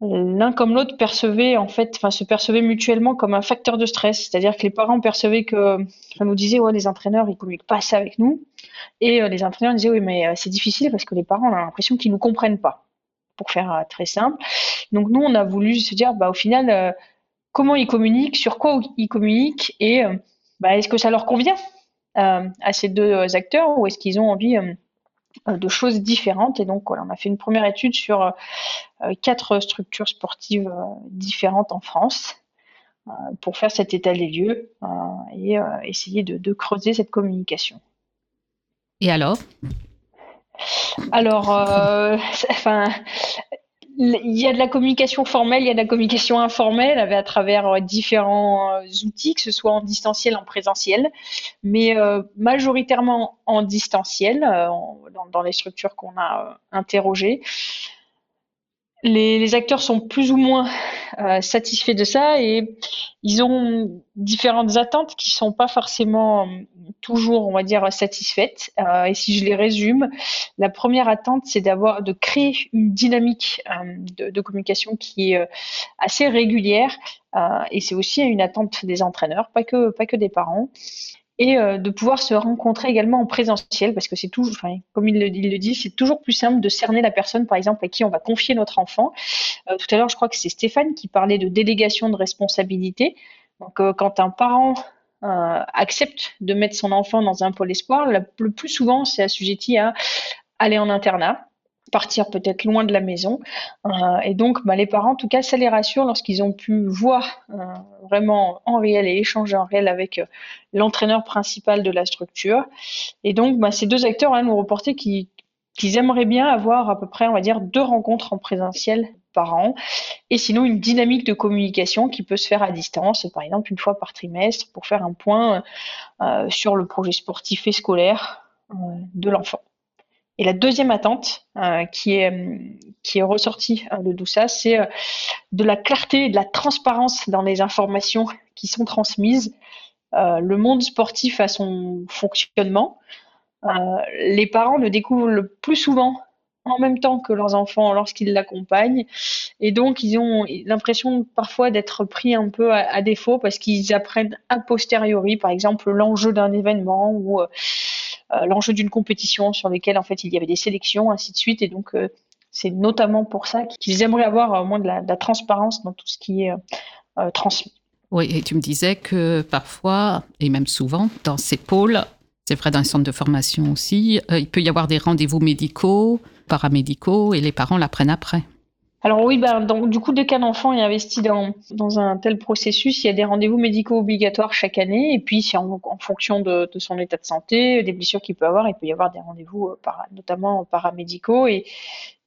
l'un comme l'autre percevait en fait, enfin se percevaient mutuellement comme un facteur de stress, c'est-à-dire que les parents percevaient que, nous disaient ouais les entraîneurs ils communiquent pas assez avec nous. Et euh, les entraîneurs disaient oui mais c'est difficile parce que les parents on a l'impression qu'ils nous comprennent pas pour faire très simple. Donc nous, on a voulu se dire, bah, au final, comment ils communiquent, sur quoi ils communiquent et bah, est-ce que ça leur convient? À ces deux acteurs ou est-ce qu'ils ont envie de choses différentes. Et donc, voilà, on a fait une première étude sur quatre structures sportives différentes en France pour faire cet état des lieux et essayer de, creuser cette communication. Et alors? Alors, enfin, il y a de la communication formelle, il y a de la communication informelle à travers euh, différents euh, outils, que ce soit en distanciel, en présentiel, mais euh, majoritairement en distanciel dans, les structures qu'on a interrogées les, acteurs sont plus ou moins euh, satisfaits de ça et ils ont différentes attentes qui sont pas forcément euh, toujours, on va dire, satisfaites. Euh, et si je les résume, la première attente, c'est d'avoir, de créer une dynamique de, de, communication qui est assez régulière. et c'est aussi une attente des entraîneurs, pas que, pas que des parents et euh, de pouvoir se rencontrer également en présentiel, parce que c'est toujours, comme il le, dit, c'est toujours plus simple de cerner la personne, par exemple, à qui on va confier notre enfant. Euh, tout à l'heure, je crois que c'est Stéphane qui parlait de délégation de responsabilité. Euh, quand un parent accepte de mettre son enfant dans un pôle espoir, le plus souvent, c'est assujetti à aller en internat partir peut-être loin de la maison. Euh, et donc, bah, les parents, en tout cas, ça les rassure lorsqu'ils ont pu voir euh, vraiment en réel et échanger en réel avec euh, l'entraîneur principal de la structure. Et donc, bah, ces deux acteurs hein, nous reporté qu'ils aimeraient bien avoir à peu près, on va dire, deux rencontres en présentiel par an, et sinon une dynamique de communication qui peut se faire à distance, par exemple une fois par trimestre, pour faire un point sur le projet sportif et scolaire de l'enfant. Et la deuxième attente euh, qui, est, euh, qui est ressortie euh, de tout ça, c'est de la clarté et de la transparence dans les informations qui sont transmises. le monde sportif a son fonctionnement. les parents le découvrent le plus souvent en même temps que leurs enfants lorsqu'ils l'accompagnent. Et donc, ils ont l'impression parfois d'être pris un peu à, défaut parce qu'ils apprennent a posteriori, par exemple, l'enjeu d'un événement ou l'enjeu d'une compétition sur lesquelles en fait il y avait des sélections, ainsi de suite. Et donc euh, c'est notamment pour ça qu'ils aimeraient avoir au moins de la, transparence dans tout ce qui est euh, transmis. Oui, et tu me disais que parfois, et même souvent, dans ces pôles, c'est vrai dans les centres de formation aussi, il peut y avoir des rendez-vous médicaux, paramédicaux, et les parents l'apprennent après. Alors oui, ben, donc, du coup, dès qu'un enfant est investi dans, dans un tel processus, il y a des rendez-vous médicaux obligatoires chaque année. Et puis, c'est en, fonction de, de, son état de santé, des blessures qu'il peut avoir, il peut y avoir des rendez-vous euh, notamment paramédicaux. Et,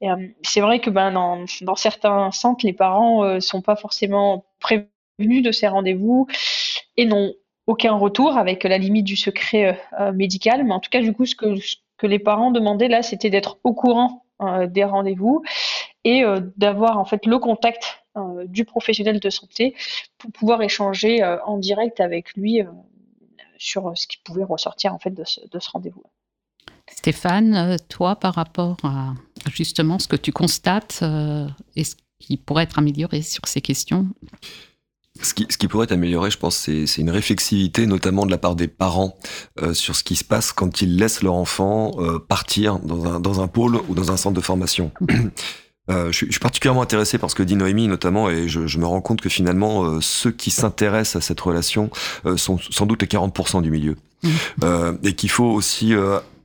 euh, c'est vrai que ben, dans, dans, certains centres, les parents ne euh, sont pas forcément prévenus de ces rendez-vous et n'ont aucun retour avec la limite du secret médical. Mais en tout cas, du coup, ce que, ce que les parents demandaient là, c'était d'être au courant des rendez-vous et euh, d'avoir en fait le contact euh, du professionnel de santé pour pouvoir échanger euh, en direct avec lui sur ce qui pouvait ressortir en fait de ce, rendez-vous. Stéphane, toi, par rapport à justement ce que tu constates, est-ce qui pourrait être amélioré sur ces questions? Ce qui, ce qui, pourrait être amélioré, je pense, c'est une réflexivité, notamment de la part des parents, sur ce qui se passe quand ils laissent leur enfant partir dans un, dans un pôle ou dans un centre de formation. Euh, je, suis, je, suis, particulièrement intéressé par ce que dit Noémie notamment, et je, je me rends compte que finalement, euh, ceux qui s'intéressent à cette relation euh, sont sans doute les 40% du milieu. Mmh. Euh, et qu'il faut aussi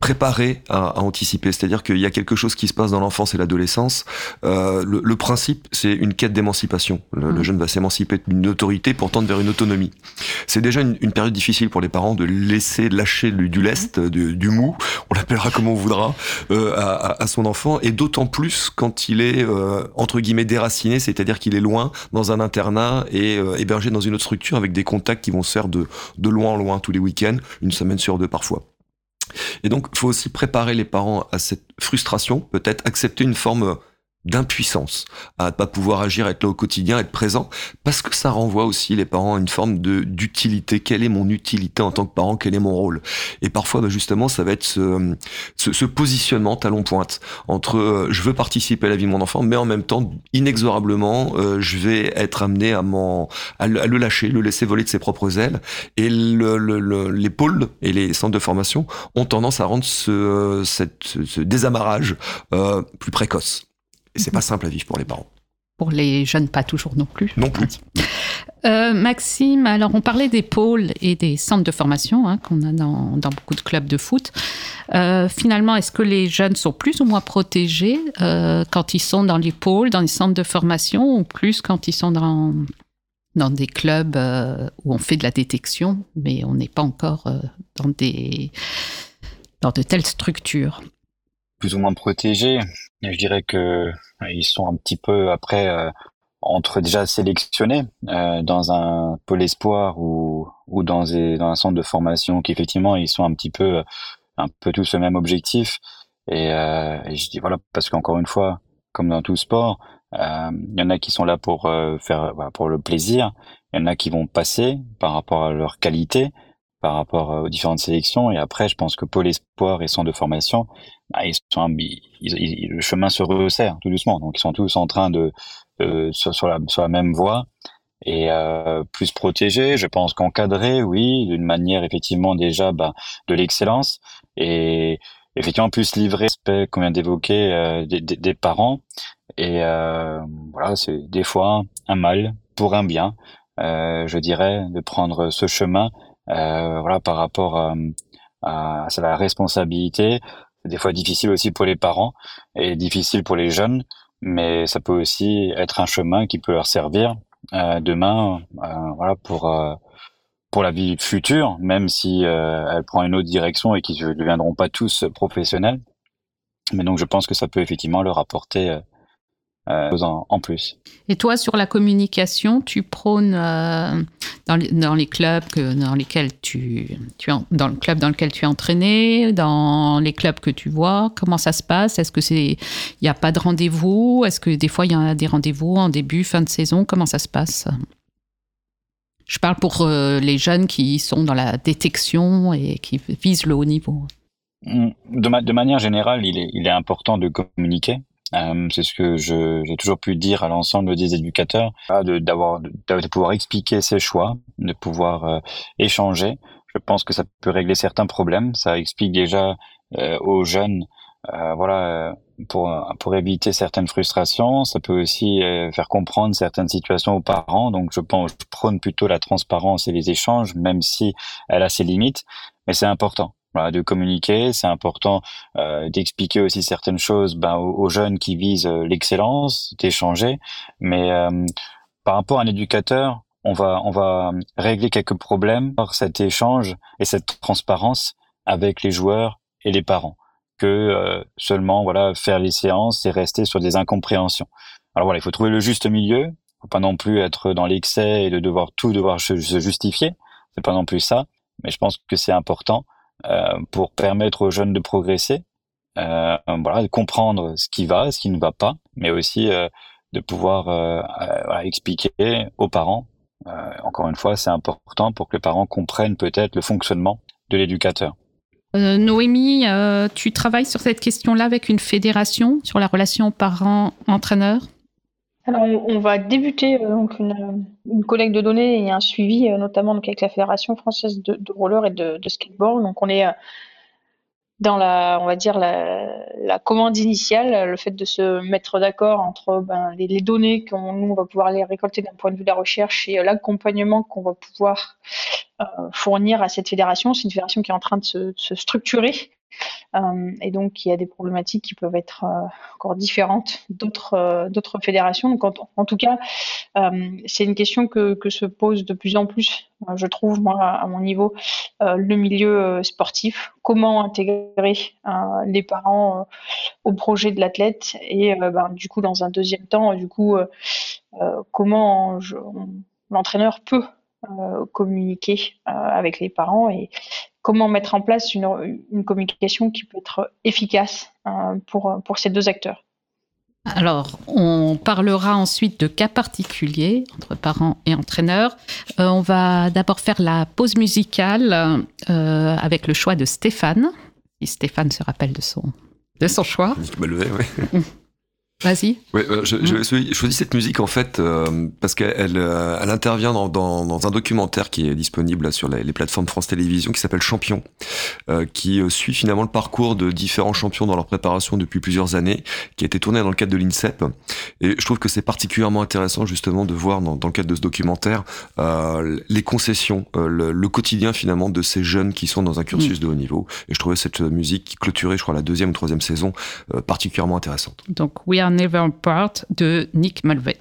préparer à, à anticiper. C'est-à-dire qu'il y a quelque chose qui se passe dans l'enfance et l'adolescence. Euh, le, le, principe, c'est une quête d'émancipation. Le, le, jeune va s'émanciper d'une autorité pour tendre vers une autonomie. C'est déjà une, une, période difficile pour les parents de laisser lâcher du, du lest, du, du, mou, on l'appellera comme on voudra, euh, à, à, son enfant, et d'autant plus quand il est euh, entre guillemets déraciné, c'est-à-dire qu'il est loin dans un internat et euh, hébergé dans une autre structure avec des contacts qui vont se faire de, de loin en loin tous les week-ends, une semaine sur deux parfois. Et donc, il faut aussi préparer les parents à cette frustration, peut-être accepter une forme d'impuissance à ne pas pouvoir agir, être là au quotidien, être présent, parce que ça renvoie aussi les parents à une forme de d'utilité. Quelle est mon utilité en tant que parent? Quel est mon rôle? Et parfois, bah, justement, ça va être ce, ce, ce positionnement talon pointe entre euh, je veux participer à la vie de mon enfant, mais en même temps, inexorablement, euh, je vais être amené à, m'en, à, le, lâcher, le laisser voler de ses propres ailes. Et le, le, les pôles et les centres de formation ont tendance à rendre ce, cette, ce désamarrage euh, plus précoce. Et c'est pas simple à vivre pour les parents. Pour les jeunes, pas toujours non plus. Non plus. Euh, Maxime, alors on parlait des pôles et des centres de formation hein, qu'on a dans, dans, beaucoup de clubs de foot. Euh, finalement, est-ce que les jeunes sont plus ou moins protégés euh, quand ils sont dans les pôles, dans les centres de formation, ou plus quand ils sont dans, dans des clubs euh, où on fait de la détection, mais on n'est pas encore euh, dans, des, dans de telles structures? Plus ou moins protégés. Je dirais que ils sont un petit peu après entre déjà sélectionnés euh, dans un pôle espoir ou, ou dans, un centre de formation qui effectivement ils sont un petit peu un peu tous le même objectif. Et, euh, et je dis voilà parce qu'encore une fois comme dans tout sport euh, il y en a qui sont là pour euh, faire bah, pour le plaisir il y en a qui vont passer par rapport à leur qualité par rapport aux différentes sélections. Et après je pense que pôle espoir et centre de formation bah, ils sont ils, ils, le chemin se resserre tout doucement. Donc ils sont tous en train de euh, sur, la, sur la même voie. Et euh, plus protégé, je pense qu'encadré, oui, d'une manière effectivement déjà bah, de l'excellence. Et effectivement plus livré respect qu'on vient d'évoquer euh, des, des, des, parents. Et euh, voilà c'est des fois un mal pour un bien, euh, je dirais, de prendre ce chemin euh, voilà par rapport à, à, à la responsabilité. Des fois difficile aussi pour les parents et difficile pour les jeunes mais ça peut aussi être un chemin qui peut leur servir euh, demain, euh, voilà, pour euh, pour la vie future, même si euh, elle prend une autre direction et qu'ils ne deviendront pas tous professionnels. Mais donc, je pense que ça peut effectivement leur apporter euh, en, en, plus. Et toi, sur la communication, tu prônes euh, dans, les, dans, les, clubs que, dans lesquels tu, tu en, dans le club dans lequel tu es entraîné, dans les clubs que tu vois, comment ça se passe? Est-ce que c'est il n'y a pas de rendez-vous? Est-ce que des fois il y a des rendez-vous en début, fin de saison? Comment ça se passe? Je parle pour euh, les jeunes qui sont dans la détection et qui visent le haut niveau. De, ma, de manière générale, il est, il est important de communiquer euh, c'est ce que j'ai toujours pu dire à l'ensemble des éducateurs, de, d'avoir, de, pouvoir expliquer ses choix, de pouvoir euh, échanger. Je pense que ça peut régler certains problèmes. Ça explique déjà euh, aux jeunes, euh, voilà, pour pour éviter certaines frustrations. Ça peut aussi euh, faire comprendre certaines situations aux parents. Donc, je pense, je prône plutôt la transparence et les échanges, même si elle a ses limites. Mais c'est important voilà, de communiquer. C'est important euh, d'expliquer aussi certaines choses ben, aux, aux, jeunes qui visent euh, l'excellence, d'échanger. Mais euh, par rapport à un éducateur, on va, on va régler quelques problèmes par cet échange et cette transparence avec les joueurs et les parents que euh, seulement voilà faire les séances et rester sur des incompréhensions. Alors voilà, il faut trouver le juste milieu. Il faut pas non plus être dans l'excès et de devoir tout devoir se, justifier. C'est pas non plus ça. Mais je pense que c'est important euh, pour permettre aux jeunes de progresser, euh, voilà, de comprendre ce qui va, ce qui ne va pas, mais aussi euh, de pouvoir expliquer aux parents. encore une fois, c'est important pour que les parents comprennent peut-être le fonctionnement de l'éducateur. Euh, Noémie, euh, tu travailles sur cette question-là avec une fédération sur la relation parent-entraîneur? Alors, on, va débuter euh, donc une, collecte de données et un suivi, euh, notamment avec la Fédération française de, de roller et de, skateboard. Donc, on est euh, dans la, on va dire la, commande initiale, le fait de se mettre d'accord entre ben, les, données qu'on nous on va pouvoir les récolter d'un point de vue de la recherche et l'accompagnement qu'on va pouvoir fournir à cette fédération. C'est une fédération qui est en train de se structurer euh, et donc, il y a des problématiques qui peuvent être euh, encore différentes d'autres euh, d'autres fédérations. Donc, en, tout cas, c'est une question que, se pose de plus en plus, je trouve, moi, à mon niveau, le milieu sportif. Comment intégrer les parents au projet de l'athlète et, ben, du coup, dans un deuxième temps, du coup, comment l'entraîneur peut communiquer avec les parents et, comment mettre en place une, une communication qui peut être efficace euh, pour, pour ces deux acteurs. Alors, on parlera ensuite de cas particuliers entre parents et entraîneurs. Euh, on va d'abord faire la pause musicale euh, avec le choix de Stéphane. Si Stéphane se rappelle de son, de son choix. Je me lever, oui. Vas-y. Ouais, euh, je, je, je choisis cette musique en fait euh, parce qu'elle elle, euh, elle intervient dans, dans, dans, un documentaire qui est disponible sur les, les, plateformes France Télévisions qui s'appelle Champion, euh, qui suit finalement le parcours de différents champions dans leur préparation depuis plusieurs années, qui a été tourné dans le cadre de l'INSEP. Et je trouve que c'est particulièrement intéressant justement de voir dans, dans le cadre de ce documentaire les concessions, le, le, quotidien finalement de ces jeunes qui sont dans un cursus mmh. de haut niveau. Et je trouvais cette musique qui clôturait, je crois, la deuxième ou troisième saison particulièrement intéressante. Donc, We Are Never Apart de Nick Mulvey.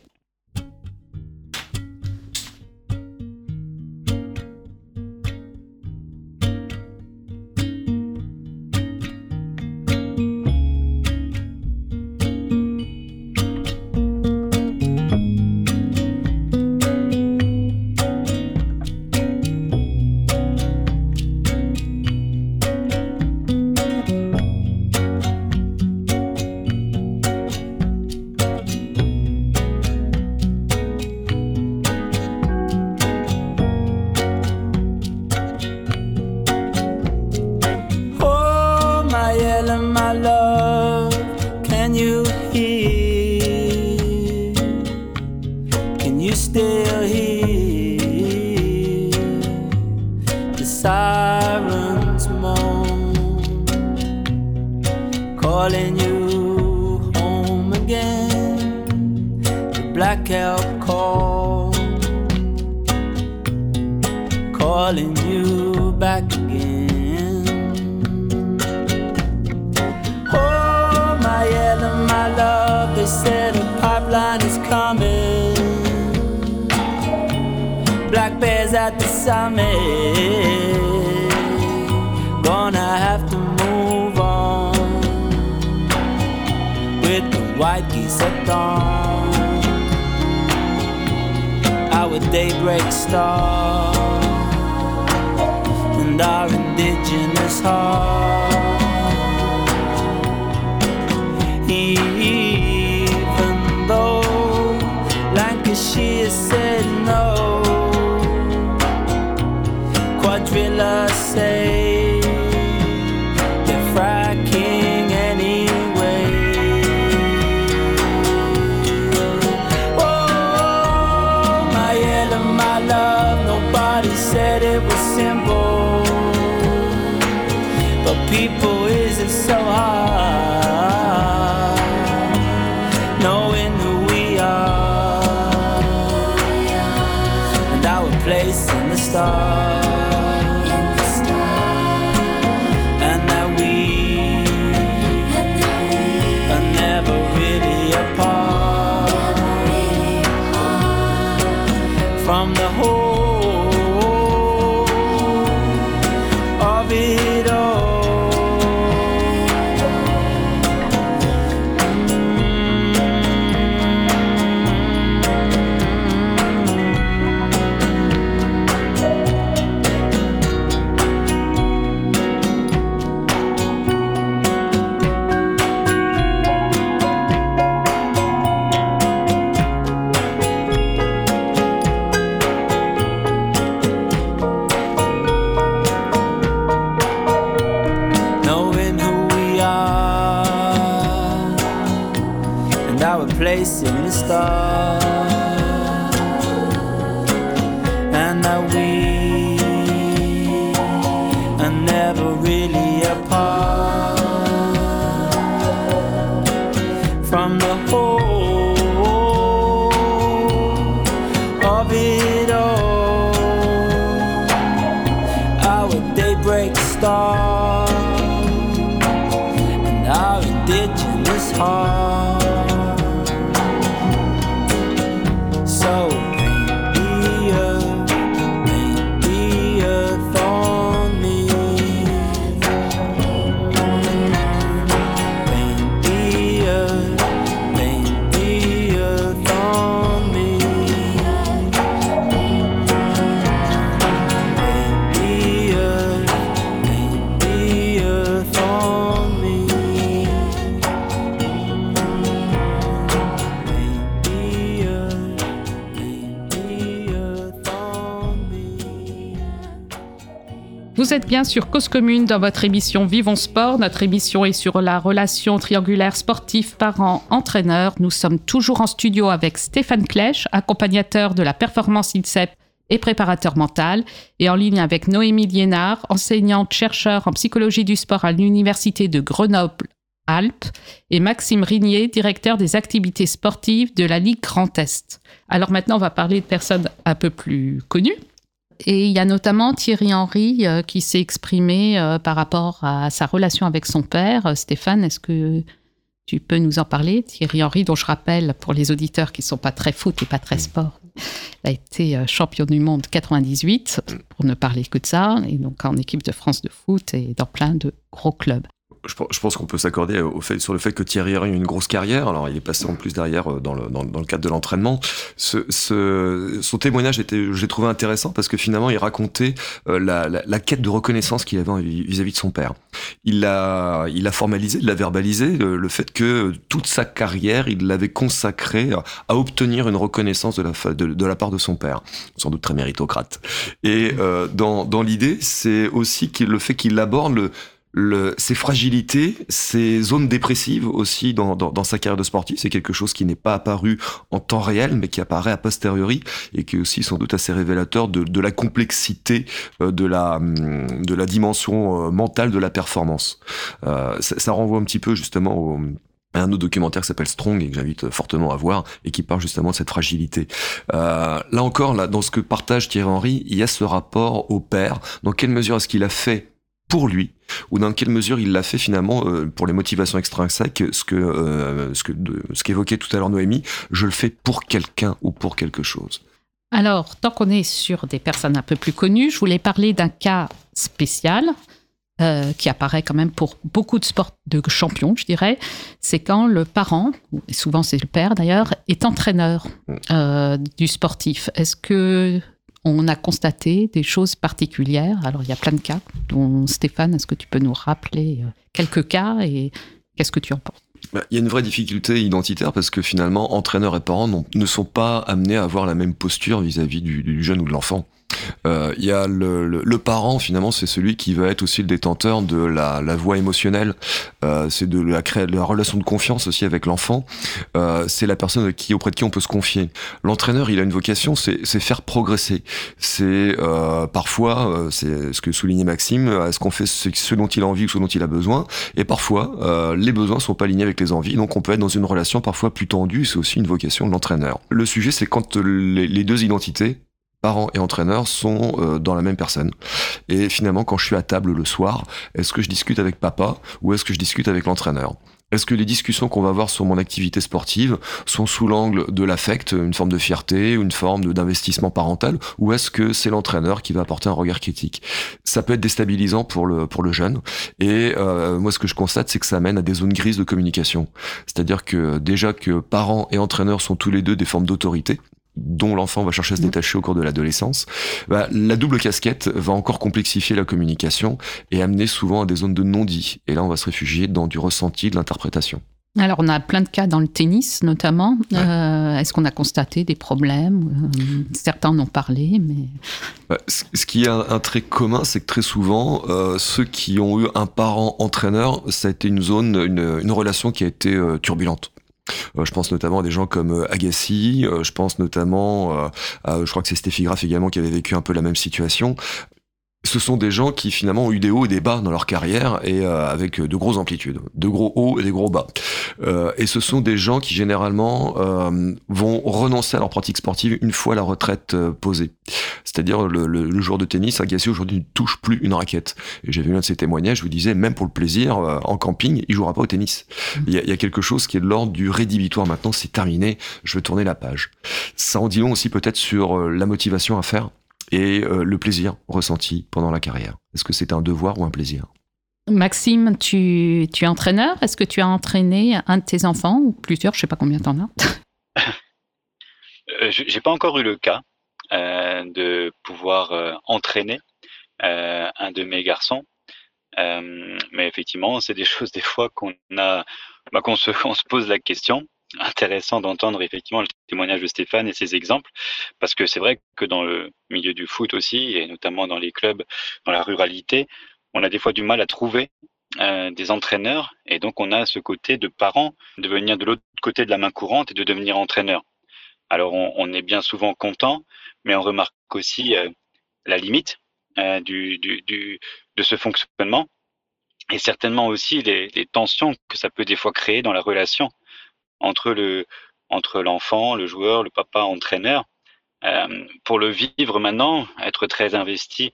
line is coming. Black bears at the summit. Gonna have to move on with the white geese at dawn. Our daybreak star and our indigenous heart. say bien sur Cause Commune dans votre émission Vivons Sport. Notre émission est sur la relation triangulaire sportif parent-entraîneur. Nous sommes toujours en studio avec Stéphane Klech, accompagnateur de la performance INSEP et préparateur mental, et en ligne avec Noémie Liénard, enseignante chercheur en psychologie du sport à l'Université de Grenoble-Alpes, et Maxime Rignier, directeur des activités sportives de la Ligue Grand Est. Alors maintenant, on va parler de personnes un peu plus connues. Et il y a notamment Thierry Henry euh, qui s'est exprimé euh, par rapport à sa relation avec son père. Euh, Stéphane, est-ce que tu peux nous en parler? Thierry Henry, dont je rappelle pour les auditeurs qui ne sont pas très foot et pas très sport, a été champion du monde 98, pour ne parler que de ça, et donc en équipe de France de foot et dans plein de gros clubs je, pense qu'on peut s'accorder sur le fait que Thierry Henry a une grosse carrière. Alors, il est passé en plus derrière euh, dans le, cadre de l'entraînement. Son témoignage était, je l'ai trouvé intéressant parce que finalement, il racontait euh, la, la, la, quête de reconnaissance qu'il avait vis-à-vis de son père. Il a, il a formalisé, il l'a verbalisé, le, fait que toute sa carrière, il l'avait consacré à obtenir une reconnaissance de la, la part de son père, sans doute très méritocrate. Et euh, dans l'idée, c'est aussi le fait qu'il aborde le le, ses fragilités, ses zones dépressives aussi dans, dans, dans sa carrière de sportif, c'est quelque chose qui n'est pas apparu en temps réel, mais qui apparaît a posteriori et qui est aussi sans doute assez révélateur de, de la complexité euh, de la, hum, de la dimension euh, mentale de la performance. Euh, ça, ça, renvoie un petit peu justement au un autre documentaire qui s'appelle Strong et que j'invite fortement à voir et qui parle justement de cette fragilité. Euh, là encore, là, dans ce que partage Thierry Henry, il y a ce rapport au père. Dans quelle mesure est-ce qu'il a fait pour lui ou dans quelle mesure il l'a fait finalement euh, pour les motivations extrinsèques ce que euh, ce que ce qu'évoquait tout à l'heure Noémie je le fais pour quelqu'un ou pour quelque chose alors tant qu'on est sur des personnes un peu plus connues je voulais parler d'un cas spécial euh, qui apparaît quand même pour beaucoup de sports de champions, je dirais, c'est quand le parent, et souvent c'est le père d'ailleurs, est entraîneur mm. du sportif. Est-ce que on a constaté des choses particulières. Alors, il y a plein de cas. Dont, Stéphane, est-ce que tu peux nous rappeler euh, quelques cas et qu'est-ce que tu en penses? Il y a une vraie difficulté identitaire parce que finalement, entraîneurs et parents ne sont pas amenés à avoir la même posture vis-à-vis du, jeune ou de l'enfant. Euh, il y a le, parent finalement c'est celui qui va être aussi le détenteur de la, la voie émotionnelle. Euh, c'est de la de la relation de confiance aussi avec l'enfant. Euh, c'est la personne auprès de qui on peut se confier. L'entraîneur il a une vocation c'est faire progresser. C'est parfois c'est ce que soulignait Maxime est-ce qu'on fait ce, dont il a envie ou ce dont il a besoin. Et parfois les besoins sont pas alignés avec les envies. Donc on peut être dans une relation parfois plus tendue. C'est aussi une vocation de l'entraîneur. Le sujet c'est quand les, les deux identités parents et entraîneurs sont euh, dans la même personne. Et finalement, quand je suis à table le soir, est-ce que je discute avec papa ou est-ce que je discute avec l'entraîneur? Est-ce que les discussions qu'on va avoir sur mon activité sportive sont sous l'angle de l'affect, une forme de fierté, une forme d'investissement parental, ou est-ce que c'est l'entraîneur qui va apporter un regard critique? Ça peut être déstabilisant pour le pour le jeune. Et euh, moi, ce que je constate, c'est que ça mène à des zones grises de communication. C'est-à-dire que déjà que parents et entraîneurs sont tous les deux des formes d'autorité, dont l'enfant va chercher à se détacher au cours de l'adolescence, bah, la double casquette va encore complexifier la communication et amener souvent à des zones de non-dit. Et là, on va se réfugier dans du ressenti, de l'interprétation. Alors, on a plein de cas dans le tennis, notamment. Ouais. Euh, Est-ce qu'on a constaté des problèmes euh, Certains en ont parlé, mais... Bah, ce qui est un, trait commun, c'est que très souvent, euh, ceux qui ont eu un parent entraîneur, ça a été une zone, une, une relation qui a été turbulente. Euh, je pense notamment à des gens comme euh, Agassi, euh, je pense notamment à, je crois que c'est Steffi Graf également qui avait vécu un peu la même situation ce sont des gens qui finalement ont eu des hauts et des bas dans leur carrière et euh, avec de grosses amplitudes, de gros hauts et des gros bas. Euh, et ce sont des gens qui généralement euh, vont renoncer à leur pratique sportive une fois la retraite euh, posée. C'est-à-dire le, le, le, joueur de tennis, Agassi aujourd'hui ne touche plus une raquette. Et j'avais vu un de ses témoignages, je vous disais, même pour le plaisir, euh, en camping, il jouera pas au tennis. Il y, a, il y a quelque chose qui est de l'ordre du rédhibitoire. Maintenant, c'est terminé, je veux tourner la page. Ça en dit long aussi peut-être sur euh, la motivation à faire et euh, le plaisir ressenti pendant la carrière. Est-ce que c'est un devoir ou un plaisir? Maxime, tu, tu es entraîneur? Est-ce que tu as entraîné un de tes enfants ou plusieurs? Je ne sais pas combien tu en as. euh, J'ai pas encore eu le cas euh, de pouvoir euh, entraîner euh, un de mes garçons. Euh, mais effectivement, c'est des choses des fois qu'on a, bah, qu'on se, on se pose la question. Intéressant d'entendre effectivement le témoignage de Stéphane et ses exemples, parce que c'est vrai que dans le milieu du foot aussi, et notamment dans les clubs, dans la ruralité, on a des fois du mal à trouver euh, des entraîneurs, et donc on a ce côté de parents de venir de l'autre côté de la main courante et de devenir entraîneur. Alors on, est bien souvent content, mais on remarque aussi euh, la limite euh, du, du, de ce fonctionnement et certainement aussi les, tensions que ça peut des fois créer dans la relation entre le entre l'enfant, le joueur, le papa, entraîneur. Euh, pour le vivre maintenant, être très investi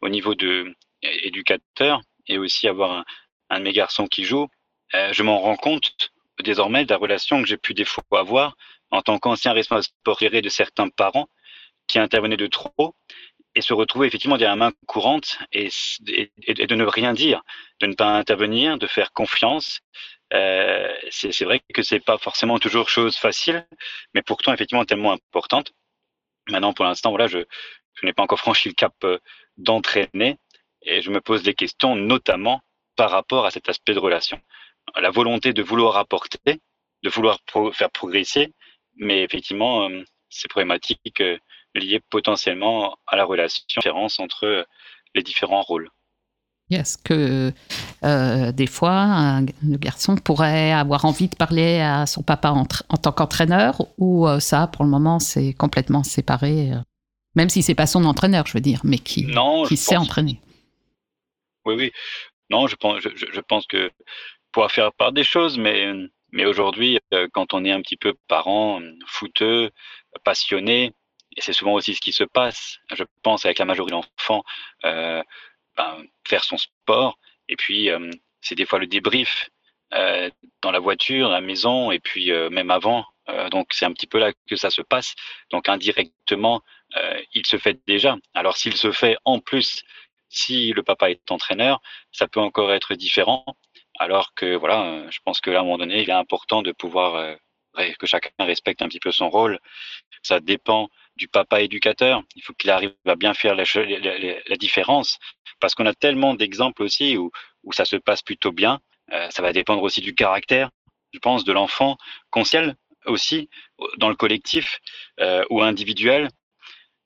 au niveau de éducateur et aussi avoir un, de mes garçons qui joue, euh, je m'en rends compte désormais de la relation que j'ai pu des fois avoir en tant qu'ancien responsable sportif de certains parents qui intervenaient de trop et se retrouver effectivement derrière la main courante et, et, de ne rien dire, de ne pas intervenir, de faire confiance. Euh, c'est vrai que c'est pas forcément toujours chose facile, mais pourtant effectivement tellement importante. Maintenant, pour l'instant, voilà, je, je n'ai pas encore franchi le cap euh, d'entraîner et je me pose des questions, notamment par rapport à cet aspect de relation. La volonté de vouloir apporter, de vouloir faire progresser, mais effectivement, euh, c'est problématique euh, liées potentiellement à la relation, différence entre les différents rôles. Est-ce que euh, des fois, un, le garçon pourrait avoir envie de parler à son papa en, en tant qu'entraîneur ou euh, ça, pour le moment, c'est complètement séparé, euh, même si c'est pas son entraîneur, je veux dire, mais qui, non, qui sait pense... entraîner? Oui, oui. Non, je pense, je, je pense que pouvoir faire part des choses, mais, mais aujourd'hui, quand on est un petit peu parent, fouteux, passionné, et c'est souvent aussi ce qui se passe, je pense, avec la majorité d'enfants, ben, faire son sport. Et puis, euh, c'est des fois le débrief euh, dans la voiture, à la maison, et puis euh, même avant. Donc, c'est un petit peu là que ça se passe. Donc, indirectement, il se fait déjà. Alors, s'il se fait en plus, si le papa est entraîneur, ça peut encore être différent. Alors que, voilà, je pense que là, à un moment donné, il est important de pouvoir que chacun respecte un petit peu son rôle. Ça dépend du papa éducateur. Il faut qu'il arrive à bien faire la, la, la différence parce qu'on a tellement d'exemples aussi où, où, ça se passe plutôt bien. Euh, ça va dépendre aussi du caractère, je pense, de l'enfant conscient aussi dans le collectif euh, ou individuel.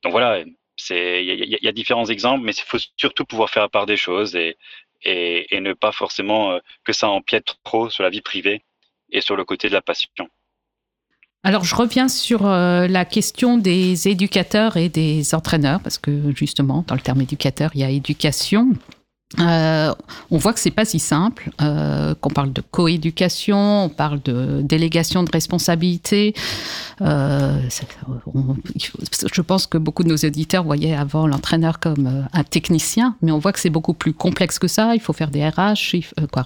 Donc voilà, il y, y, a différents exemples, mais il faut surtout pouvoir faire part des choses et, et, et ne pas forcément euh, que ça empiète trop sur la vie privée et sur le côté de la passion. Alors, je reviens sur euh, la question des éducateurs et des entraîneurs, parce que justement, dans le terme éducateur, il y a éducation. Euh, on voit que c'est pas si simple, euh, qu'on parle de coéducation, on parle de délégation de responsabilité. Euh, je pense que beaucoup de nos auditeurs voyaient avant l'entraîneur comme euh, un technicien, mais on voit que c'est beaucoup plus complexe que ça. Il faut faire des RH, euh, quoi,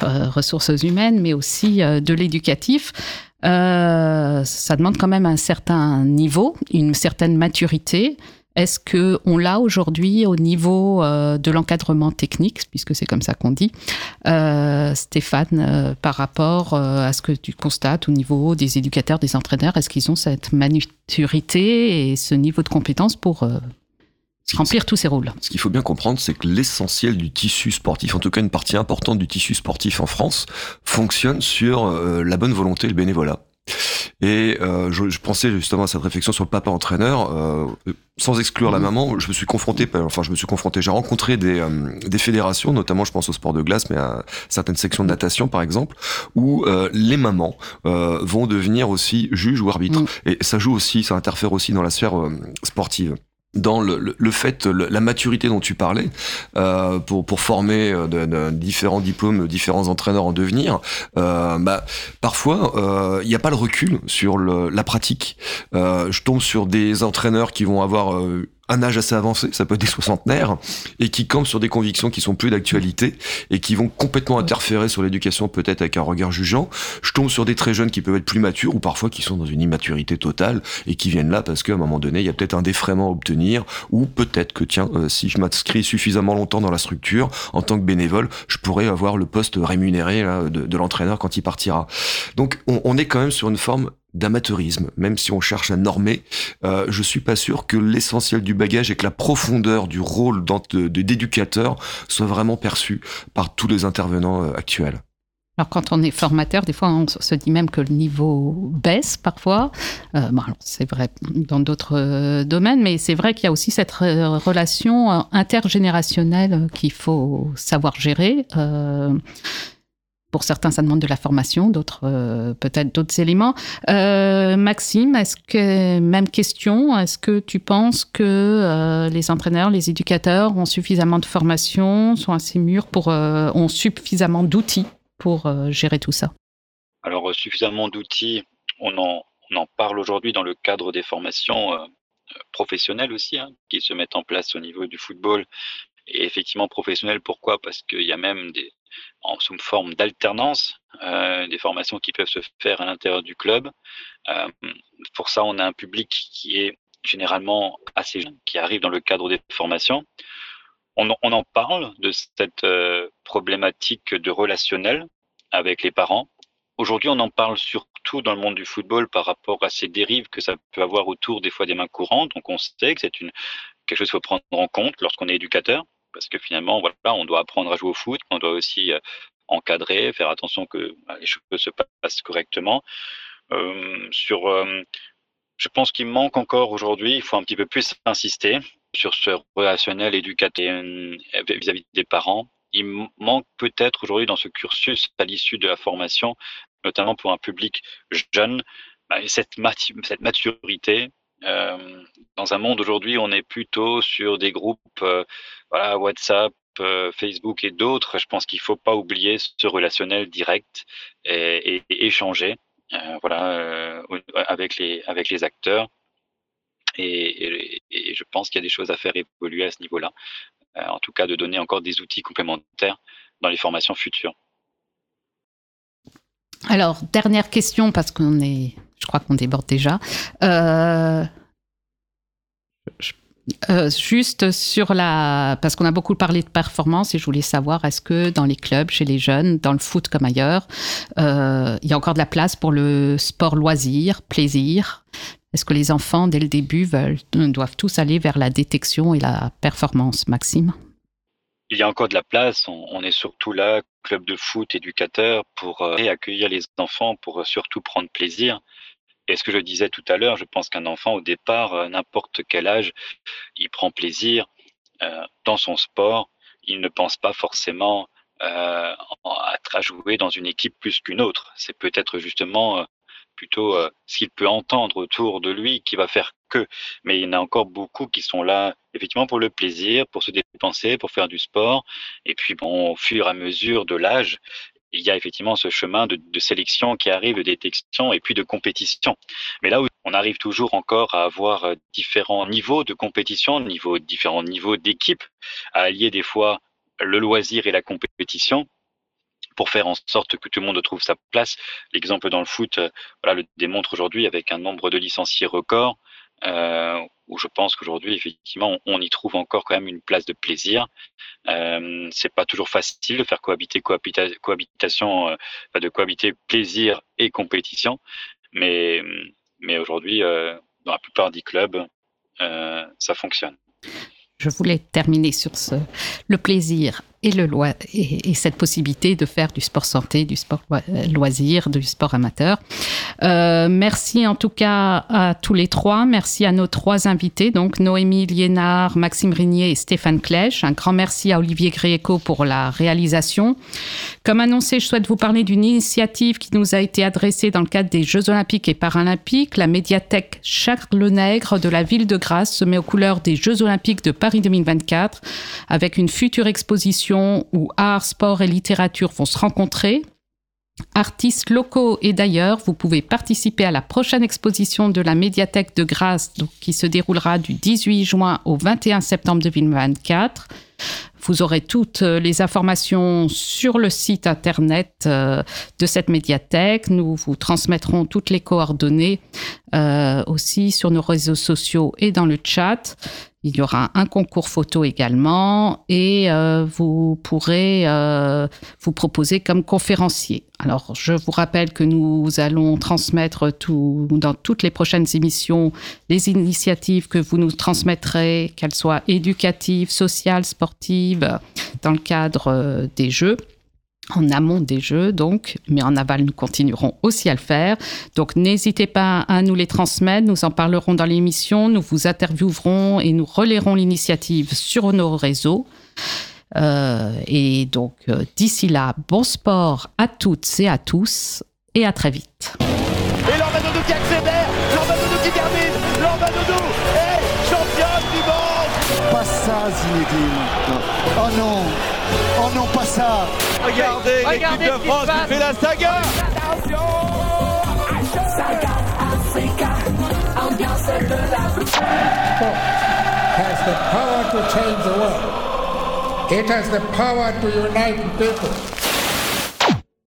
ressources humaines, mais aussi de l'éducatif. Euh, ça demande quand même un certain niveau, une certaine maturité. Est-ce que on l'a aujourd'hui au niveau euh, de l'encadrement technique, puisque c'est comme ça qu'on dit, euh, Stéphane, par rapport à ce que tu constates au niveau des éducateurs, des entraîneurs, est-ce qu'ils ont cette maturité et ce niveau de compétence pour remplir tous ces rôles. Ce qu'il faut bien comprendre, c'est que l'essentiel du tissu sportif, en tout cas une partie importante du tissu sportif en France, fonctionne sur euh, la bonne volonté et le bénévolat. Et euh, je, je, pensais justement à cette réflexion sur le papa entraîneur, euh, sans exclure la maman. Je me suis confronté, enfin je me suis confronté, j'ai rencontré des, euh, des fédérations, notamment je pense au sport de glace, mais à certaines sections de natation par exemple, où euh, les mamans euh, vont devenir aussi juges ou arbitres. Mmh. Et ça joue aussi, ça interfère aussi dans la sphère sportive dans le, le, fait, la maturité dont tu parlais, euh, pour, pour former euh, de, différents diplômes, différents entraîneurs en devenir, euh, bah, parfois, il euh, n'y a pas le recul sur la pratique. Euh, je tombe sur des entraîneurs qui vont avoir euh, un âge assez avancé, ça peut être des soixantenaires, et qui campent sur des convictions qui sont plus d'actualité et qui vont complètement interférer sur l'éducation, peut-être avec un regard jugeant. Je tombe sur des très jeunes qui peuvent être plus matures ou parfois qui sont dans une immaturité totale et qui viennent là parce qu'à un moment donné, il y a peut-être un défraiement à obtenir ou peut-être que, tiens, euh, si je m'inscris suffisamment longtemps dans la structure, en tant que bénévole, je pourrais avoir le poste rémunéré là, de, l'entraîneur quand il partira. Donc, on, on est quand même sur une forme d'amateurisme, même si on cherche à normer, euh, je suis pas sûr que l'essentiel du bagage et que la profondeur du rôle d'éducateur soit vraiment perçue par tous les intervenants euh, actuels. Alors quand on est formateur, des fois on se dit même que le niveau baisse parfois. Euh, c'est vrai dans d'autres euh, domaines, mais c'est vrai qu'il y a aussi cette re- relation intergénérationnelle qu'il faut savoir gérer. Pour certains, ça demande de la formation, d'autres euh, peut-être d'autres éléments. Euh, Maxime, même question Est-ce que tu penses que euh, les entraîneurs, les éducateurs ont suffisamment de formation, sont assez mûrs pour ont suffisamment d'outils pour gérer tout ça? Alors, suffisamment d'outils, on en, parle aujourd'hui dans le cadre des formations professionnelles aussi, hein, qui se mettent en place au niveau du football. Et effectivement, professionnelles, pourquoi? Parce qu'il y a même des, en sous forme d'alternance, euh, des formations qui peuvent se faire à l'intérieur du club. Euh, pour ça, on a un public qui est généralement assez jeune, qui arrive dans le cadre des formations. On en parle de cette euh, problématique de relationnel avec les parents. Aujourd'hui, on en parle surtout dans le monde du football par rapport à ces dérives que ça peut avoir autour des fois des mains courantes. Donc, on sait que c'est une quelque chose qu'il faut prendre en compte lorsqu'on est éducateur, parce que finalement, voilà, on doit apprendre à jouer au foot, on doit aussi euh, encadrer, faire attention que bah, les choses se passent correctement. Euh, sur, euh, je pense qu'il manque encore aujourd'hui, il faut un petit peu plus insister sur ce relationnel éducateur euh, vis-à-vis des parents. Il manque peut-être aujourd'hui dans ce cursus à l'issue de la formation, notamment pour un public jeune, bah, cette maturité. Euh, dans un monde aujourd'hui, on est plutôt sur des groupes, euh, WhatsApp, euh, Facebook et d'autres. Je pense qu'il faut pas oublier ce relationnel direct et, échanger, voilà, avec les avec les acteurs. Et, je pense qu'il y a des choses à faire évoluer à ce niveau-là. En tout cas, de donner encore des outils complémentaires dans les formations futures. Alors, dernière question, parce qu'on est, je crois qu'on déborde déjà. Euh, euh, juste sur la, parce qu'on a beaucoup parlé de performance et je voulais savoir, est-ce que dans les clubs, chez les jeunes, dans le foot comme ailleurs, euh, il y a encore de la place pour le sport loisir, plaisir? Est-ce que les enfants, dès le début, veulent, doivent tous aller vers la détection et la performance, Maxime? Il y a encore de la place. On, est surtout là, club de foot, éducateur, pour euh, accueillir les enfants, pour surtout prendre plaisir. Et ce que je disais tout à l'heure, je pense qu'un enfant, au départ, euh, n'importe quel âge, il prend plaisir euh, dans son sport. Il ne pense pas forcément euh, à, jouer dans une équipe plus qu'une autre. C'est peut-être justement plutôt ce qu'il peut entendre autour de lui qui va faire que. Mais il y en a encore beaucoup qui sont là effectivement pour le plaisir, pour se dépenser, pour faire du sport. Et puis bon, au fur et à mesure de l'âge, il y a effectivement ce chemin de, sélection qui arrive, de détection et puis de compétition. Mais là où on arrive toujours encore à avoir euh, différents niveaux de compétition, différents niveaux d'équipe, à allier des fois le loisir et la compétition pour faire en sorte que tout le monde trouve sa place. L'exemple dans le foot, euh, voilà, le démontre aujourd'hui avec un nombre de licenciés record, euh, où je pense qu'aujourd'hui, effectivement, on, y trouve encore quand même une place de plaisir. Euh, c'est pas toujours facile de faire cohabiter cohabita cohabitation, euh, de cohabiter plaisir et compétition, mais, mais aujourd'hui, euh, dans la plupart des clubs, ça fonctionne. Je voulais terminer sur ce, le plaisir et, cette possibilité de faire du sport santé, du sport loisir, du sport amateur. Euh, merci en tout cas à tous les trois. Merci à nos trois invités, donc Noémie Liénard, Maxime Rignier et Stéphane Clèche. Un grand merci à Olivier Gréco pour la réalisation. Comme annoncé, je souhaite vous parler d'une initiative qui nous a été adressée dans le cadre des Jeux Olympiques et Paralympiques. La médiathèque Charles Nègre de la ville de Grasse se met aux couleurs des Jeux Olympiques de Paris 2024 avec une future exposition où art, sport et littérature vont se rencontrer. Artistes locaux et d'ailleurs, vous pouvez participer à la prochaine exposition de la médiathèque de Grasse donc, qui se déroulera du 18 juin au 21 septembre 2024. Vous aurez toutes les informations sur le site internet euh, de cette médiathèque. Nous vous transmettrons toutes les coordonnées euh, aussi sur nos réseaux sociaux et dans le chat. Il y aura un concours photo également et euh, vous pourrez euh, vous proposer comme conférencier. Alors, je vous rappelle que nous allons transmettre dans toutes les prochaines émissions les initiatives que vous nous transmettrez, qu'elles soient éducatives, sociales, sportives, dans le cadre des Jeux. En amont des jeux, donc, mais en aval, nous continuerons aussi à le faire. Donc, n'hésitez pas à nous les transmettre. Nous en parlerons dans l'émission. Nous vous interviewerons et nous relayerons l'initiative sur nos réseaux. Euh, et donc, euh, d'ici là, bon sport à toutes et à tous, et à très vite. Et Lormanodo qui accélère, Lormanodo qui termine, Lormanodo est championne du monde Pas ça, Zinedine. Oh non. Oh non, pas ça. Regardez, l'équipe de France qui fait la saga Sport has the power to change the world. It has the power to unite people.